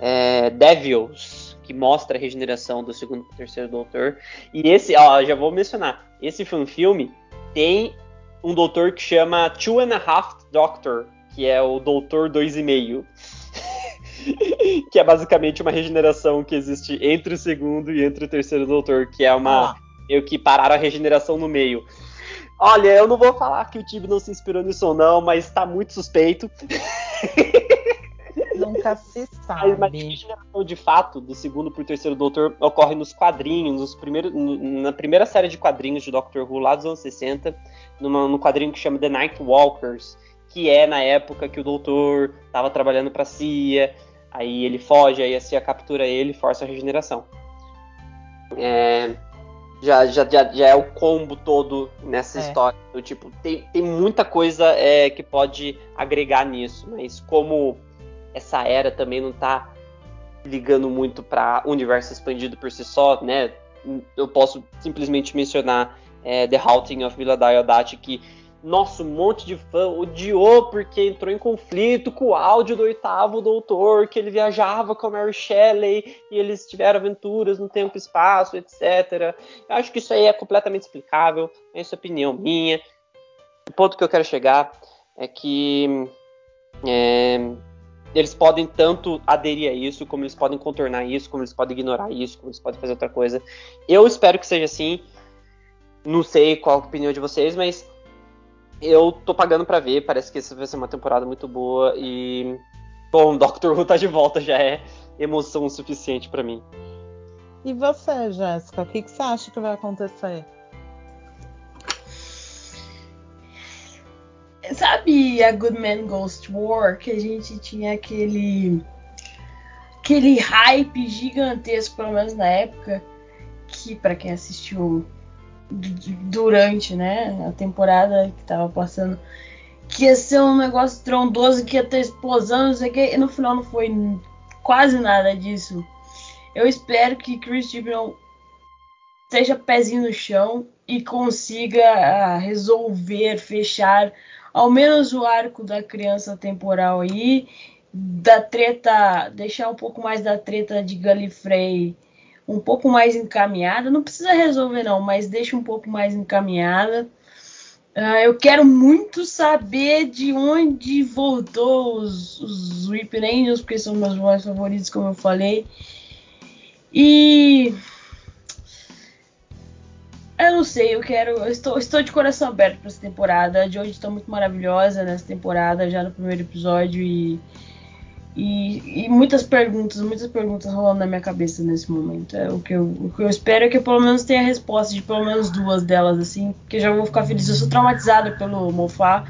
é, Devils, que mostra a regeneração do segundo e terceiro doutor. E esse, ó, já vou mencionar. Esse fan-filme tem um doutor que chama Two and a Half Doctor, que é o Doutor 2,5. que é basicamente uma regeneração que existe entre o segundo e entre o terceiro doutor, que é uma. Ah. meio que pararam a regeneração no meio. Olha, eu não vou falar que o time não se inspirou nisso ou não, mas tá muito suspeito. Nunca se sabe. Mas, a regeneração de fato do segundo pro terceiro doutor ocorre nos quadrinhos, nos primeiros, na primeira série de quadrinhos de Doctor Who lá dos anos 60, numa, num quadrinho que chama The Night Walkers, que é na época que o doutor estava trabalhando para a CIA, aí ele foge, aí a CIA captura ele e força a regeneração. É, já, já, já, já, é o combo todo nessa é. história. Do, tipo, tem, tem muita coisa é, que pode agregar nisso, mas como essa era também não está ligando muito para universo expandido por si só, né? Eu posso simplesmente mencionar é, The Haunting of Villa Diodati, que nossa, um monte de fã odiou porque entrou em conflito com o áudio do oitavo doutor, que ele viajava com a Mary Shelley e eles tiveram aventuras no tempo e espaço, etc. Eu acho que isso aí é completamente explicável, essa é opinião minha. O ponto que eu quero chegar é que é, eles podem tanto aderir a isso, como eles podem contornar isso, como eles podem ignorar isso, como eles podem fazer outra coisa. Eu espero que seja assim. Não sei qual a opinião de vocês, mas eu tô pagando para ver. Parece que essa vai ser uma temporada muito boa e bom, Doctor Who tá de volta já é emoção suficiente para mim. E você, Jéssica, o que, que você acha que vai acontecer? Sabe a Good Man Ghost War? Que a gente tinha aquele. aquele hype gigantesco, pelo menos na época. Que para quem assistiu durante né, a temporada que tava passando, que ia ser um negócio trondoso, que ia ter explosão, não sei o que, e no final não foi quase nada disso. Eu espero que Chris Chibnall esteja pezinho no chão e consiga uh, resolver, fechar ao menos o arco da criança temporal aí, da treta, deixar um pouco mais da treta de Gallifrey um pouco mais encaminhada. Não precisa resolver, não, mas deixa um pouco mais encaminhada. Uh, eu quero muito saber de onde voltou os, os Weeping Angels, porque são meus mais favoritos, como eu falei. E. Eu não sei, eu quero. Eu estou, estou de coração aberto para essa temporada. A Jojo está muito maravilhosa nessa temporada, já no primeiro episódio. E e, e, muitas perguntas, muitas perguntas rolando na minha cabeça nesse momento. É, o, que eu, o que eu espero é que eu pelo menos tenha resposta de pelo menos duas delas, assim, porque já vou ficar feliz. Eu sou traumatizada pelo Mofá.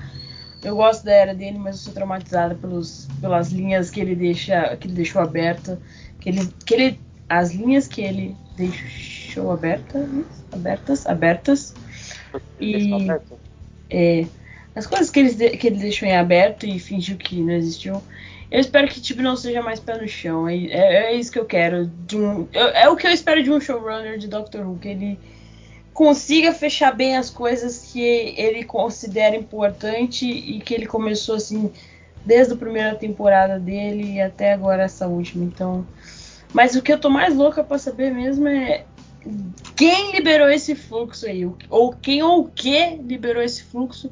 Eu gosto da era dele, mas eu sou traumatizada pelos, pelas linhas que ele deixa, que ele deixou aberta, que ele, que ele, as linhas que ele deixou abertas, abertas, abertas. E é, as coisas que ele, que ele deixou em aberto e fingiu que não existiu. Eu espero que tipo não seja mais pé no chão. É, é, é isso que eu quero. Um, é, é, o que eu espero de um showrunner de Doctor Who, que ele consiga fechar bem as coisas que ele considera importante e que ele começou assim desde a primeira temporada dele até agora essa última. Então, mas o que eu tô mais louca para saber mesmo é quem liberou esse fluxo aí, ou quem ou o que liberou esse fluxo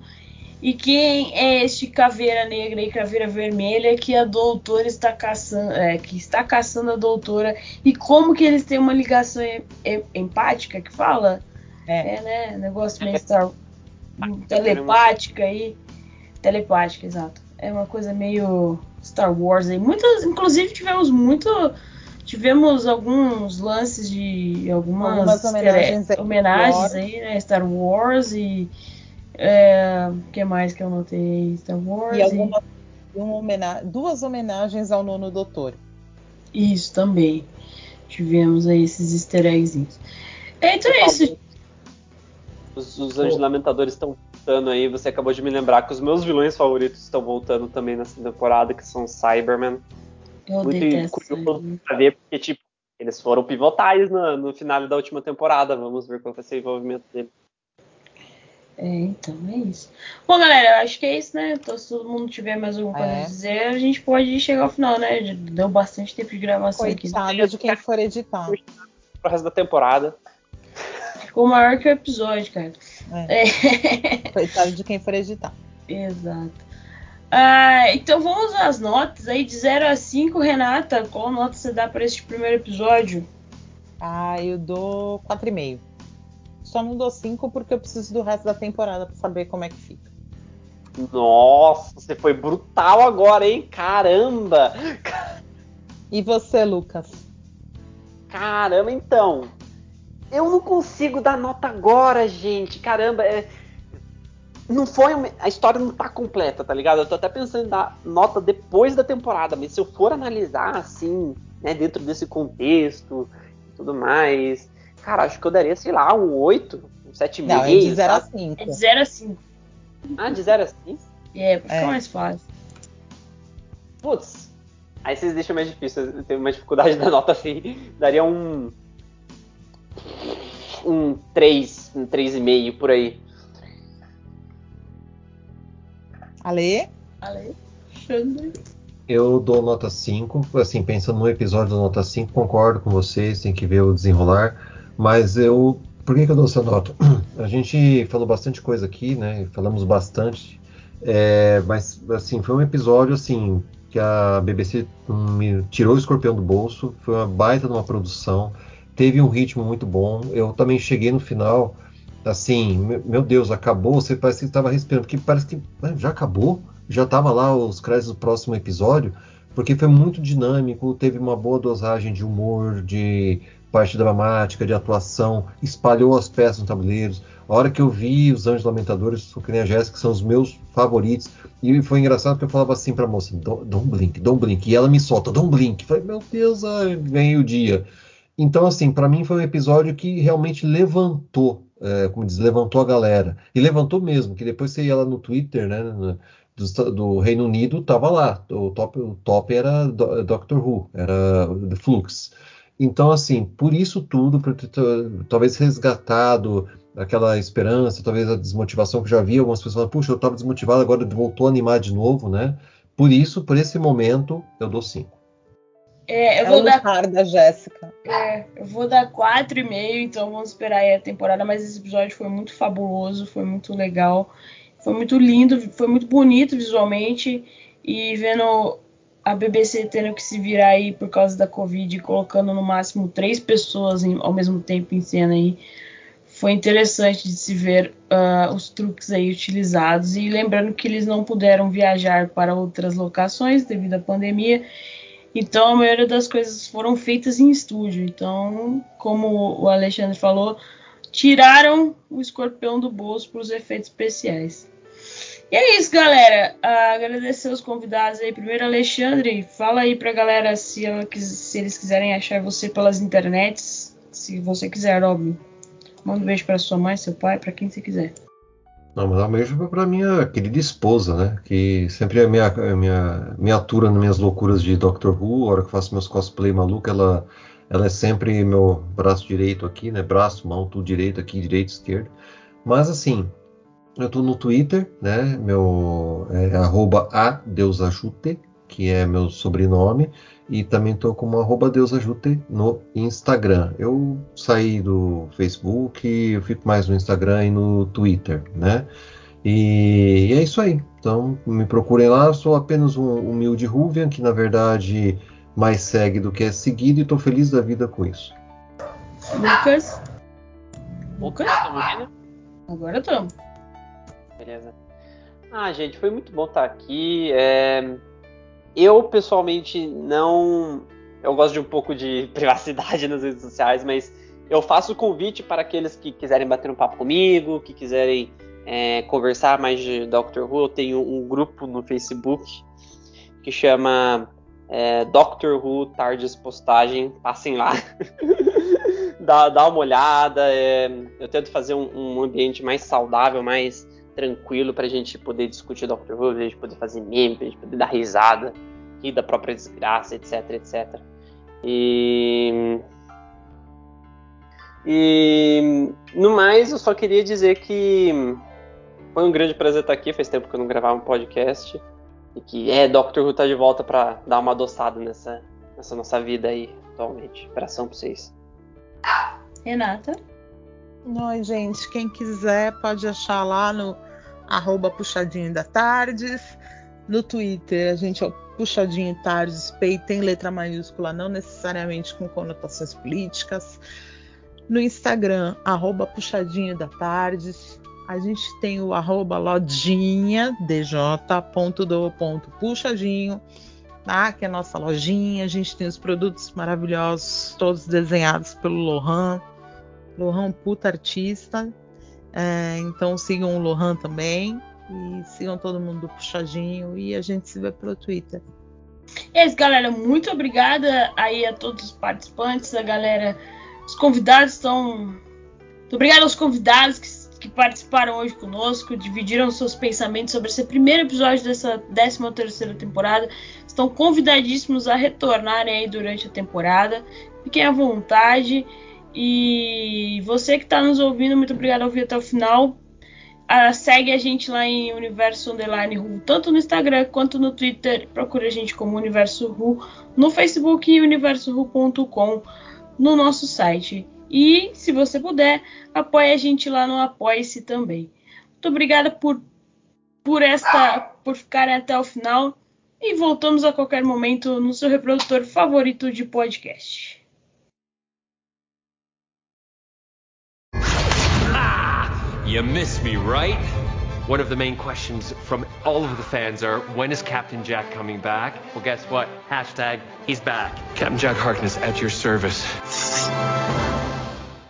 e quem é este caveira negra e caveira vermelha que a doutora está caçando, é, que está caçando a doutora e como que eles têm uma ligação empática que fala? É, é né? Negócio meio Star... telepática aí. Telepática, exato. É uma coisa meio Star Wars aí. Muitas, inclusive tivemos muito tivemos alguns lances de algumas, algumas homenagens, homenagens aí, né? Star Wars e é, o que mais que eu notei? Star Wars. E, alguma, uma homena duas homenagens ao nono doutor. Isso também. Tivemos aí esses easter eggs. Então é isso. Os, os Anjos Lamentadores estão voltando aí. Você acabou de me lembrar que os meus vilões favoritos estão voltando também nessa temporada, que são Cyberman. Eu Muito curioso pra ver, porque, tipo, eles foram pivotais no, no final da última temporada. Vamos ver qual vai ser o envolvimento deles. É, então é isso. Bom, galera, eu acho que é isso, né? Então, se todo mundo tiver mais alguma coisa é. a dizer, a gente pode chegar ao final, né? Deu bastante tempo de gravação Coitado aqui. de quem for editar. Pro resto da temporada. Ficou maior que o episódio, cara. É. É. Coitado de quem for editar. Exato. Ah, então vamos às notas aí de 0 a 5, Renata. Qual nota você dá para este primeiro episódio? Ah, eu dou 4,5 só não dou 5 porque eu preciso do resto da temporada para saber como é que fica. Nossa, você foi brutal agora, hein? Caramba! E você, Lucas? Caramba, então. Eu não consigo dar nota agora, gente. Caramba, é... não foi uma... a história não tá completa, tá ligado? Eu tô até pensando em dar nota depois da temporada, mas se eu for analisar assim, né, dentro desse contexto e tudo mais, Cara, acho que eu daria, sei lá, um 8, um 7,5. Não, é de 0 a 5. É de 0 a 5. Ah, de 0 a 5? É, porque é mais fácil. Putz. Aí vocês deixam mais difícil, eu tenho mais dificuldade da nota assim. Daria um. Um 3, um 3,5 por aí. Ale? Ale? Xandre? Eu dou nota 5. Assim, pensando no episódio da nota 5, concordo com vocês, tem que ver o desenrolar. Mas eu. Por que, que eu dou essa nota? A gente falou bastante coisa aqui, né? Falamos bastante. É, mas, assim, foi um episódio, assim, que a BBC me tirou o escorpião do bolso. Foi uma baita de uma produção. Teve um ritmo muito bom. Eu também cheguei no final, assim, meu Deus, acabou. Você parece que estava respirando, porque parece que já acabou. Já estava lá os créditos do próximo episódio porque foi muito dinâmico, teve uma boa dosagem de humor, de parte dramática, de atuação, espalhou as peças nos tabuleiros. A hora que eu vi os Anjos Lamentadores, o que nem a Jéssica, são os meus favoritos. E foi engraçado porque eu falava assim pra moça: Don't blink, don't blink. E ela me solta: Don't blink. falei: Meu Deus, ai, ganhei o dia. Então, assim, para mim foi um episódio que realmente levantou, é, como diz, levantou a galera. E levantou mesmo, que depois você ia lá no Twitter, né? Do, do Reino Unido, tava lá. O top, o top era do, Doctor Who, era The Flux. Então, assim, por isso tudo, por ter talvez resgatado aquela esperança, talvez a desmotivação que já havia, algumas pessoas falam, puxa, eu estava desmotivado, agora voltou a animar de novo, né? Por isso, por esse momento, eu dou 5. É, eu é vou dar. da Jéssica. É, eu vou dar 4,5, então vamos esperar aí a temporada, mas esse episódio foi muito fabuloso, foi muito legal, foi muito lindo, foi muito bonito visualmente. E vendo a BBC tendo que se virar aí por causa da Covid, colocando no máximo três pessoas em, ao mesmo tempo em cena aí. Foi interessante de se ver uh, os truques aí utilizados. E lembrando que eles não puderam viajar para outras locações devido à pandemia. Então a maioria das coisas foram feitas em estúdio. Então, como o Alexandre falou, tiraram o escorpião do bolso para os efeitos especiais. E é isso, galera. Agradecer os convidados aí. Primeiro, Alexandre, fala aí pra galera se, ela, se eles quiserem achar você pelas internets. Se você quiser, óbvio. Manda um beijo pra sua mãe, seu pai, pra quem você quiser. Não, mandar um beijo pra minha querida esposa, né? Que sempre é minha, minha, me atura nas minhas loucuras de Doctor Who. A hora que eu faço meus cosplay maluco, ela ela é sempre meu braço direito aqui, né? Braço, mão, tudo direito aqui, direito, esquerdo. Mas assim, eu tô no Twitter, né? Meu é adeusajute, que é meu sobrenome, e também tô como arroba deusajute no Instagram. Eu saí do Facebook, eu fico mais no Instagram e no Twitter, né? E, e é isso aí. Então me procurem lá, eu sou apenas um humilde Ruvian, que na verdade mais segue do que é seguido, e tô feliz da vida com isso. Lucas? Lucas, tá ouvindo? Agora estamos. Beleza. Ah, gente, foi muito bom estar aqui. É... Eu, pessoalmente, não. Eu gosto de um pouco de privacidade nas redes sociais, mas eu faço o convite para aqueles que quiserem bater um papo comigo, que quiserem é, conversar mais de Doctor Who. Eu tenho um grupo no Facebook que chama é, Doctor Who Tardes Postagem. Passem lá. dá, dá uma olhada. É... eu tento fazer um, um ambiente mais saudável, mais tranquilo pra gente poder discutir Doctor Who, pra gente poder fazer meme, pra gente poder dar risada, rir da própria desgraça, etc, etc. E. E no mais, eu só queria dizer que foi um grande prazer estar aqui. Faz tempo que eu não gravava um podcast. E que é, Doctor Who tá de volta para dar uma adoçada nessa, nessa nossa vida aí atualmente. Abração pra vocês. Renata? Oi, gente. Quem quiser pode achar lá no arroba puxadinho da tardes. No Twitter, a gente é o puxadinho tardes, P tem letra maiúscula, não necessariamente com conotações políticas. No Instagram, arroba puxadinho da tardes. A gente tem o arroba lojinha, dj.do.puxadinho, tá? que é a nossa lojinha. A gente tem os produtos maravilhosos, todos desenhados pelo Lohan. Lohan, puta artista. É, então sigam o Lohan também. E sigam todo mundo do Puxadinho. E a gente se vê pelo Twitter. É isso, galera. Muito obrigada aí a todos os participantes, a galera. Os convidados estão. Muito obrigado aos convidados que, que participaram hoje conosco, dividiram seus pensamentos sobre esse primeiro episódio dessa 13 terceira temporada. Estão convidadíssimos a retornarem aí durante a temporada. Fiquem à vontade. E você que está nos ouvindo, muito obrigado por ouvir até o final. Uh, segue a gente lá em Universo Underline Ru, tanto no Instagram quanto no Twitter. Procure a gente como Universo Ru, no Facebook e universoru.com no nosso site. E, se você puder, apoie a gente lá no Apoie-se também. Muito obrigada por, por, esta, por ficarem até o final. E voltamos a qualquer momento no seu reprodutor favorito de podcast. You miss me, right? One of the main questions from all of the fans are when is Captain Jack coming back? Well, guess what? Hashtag he's back. Captain Jack Harkness at your service.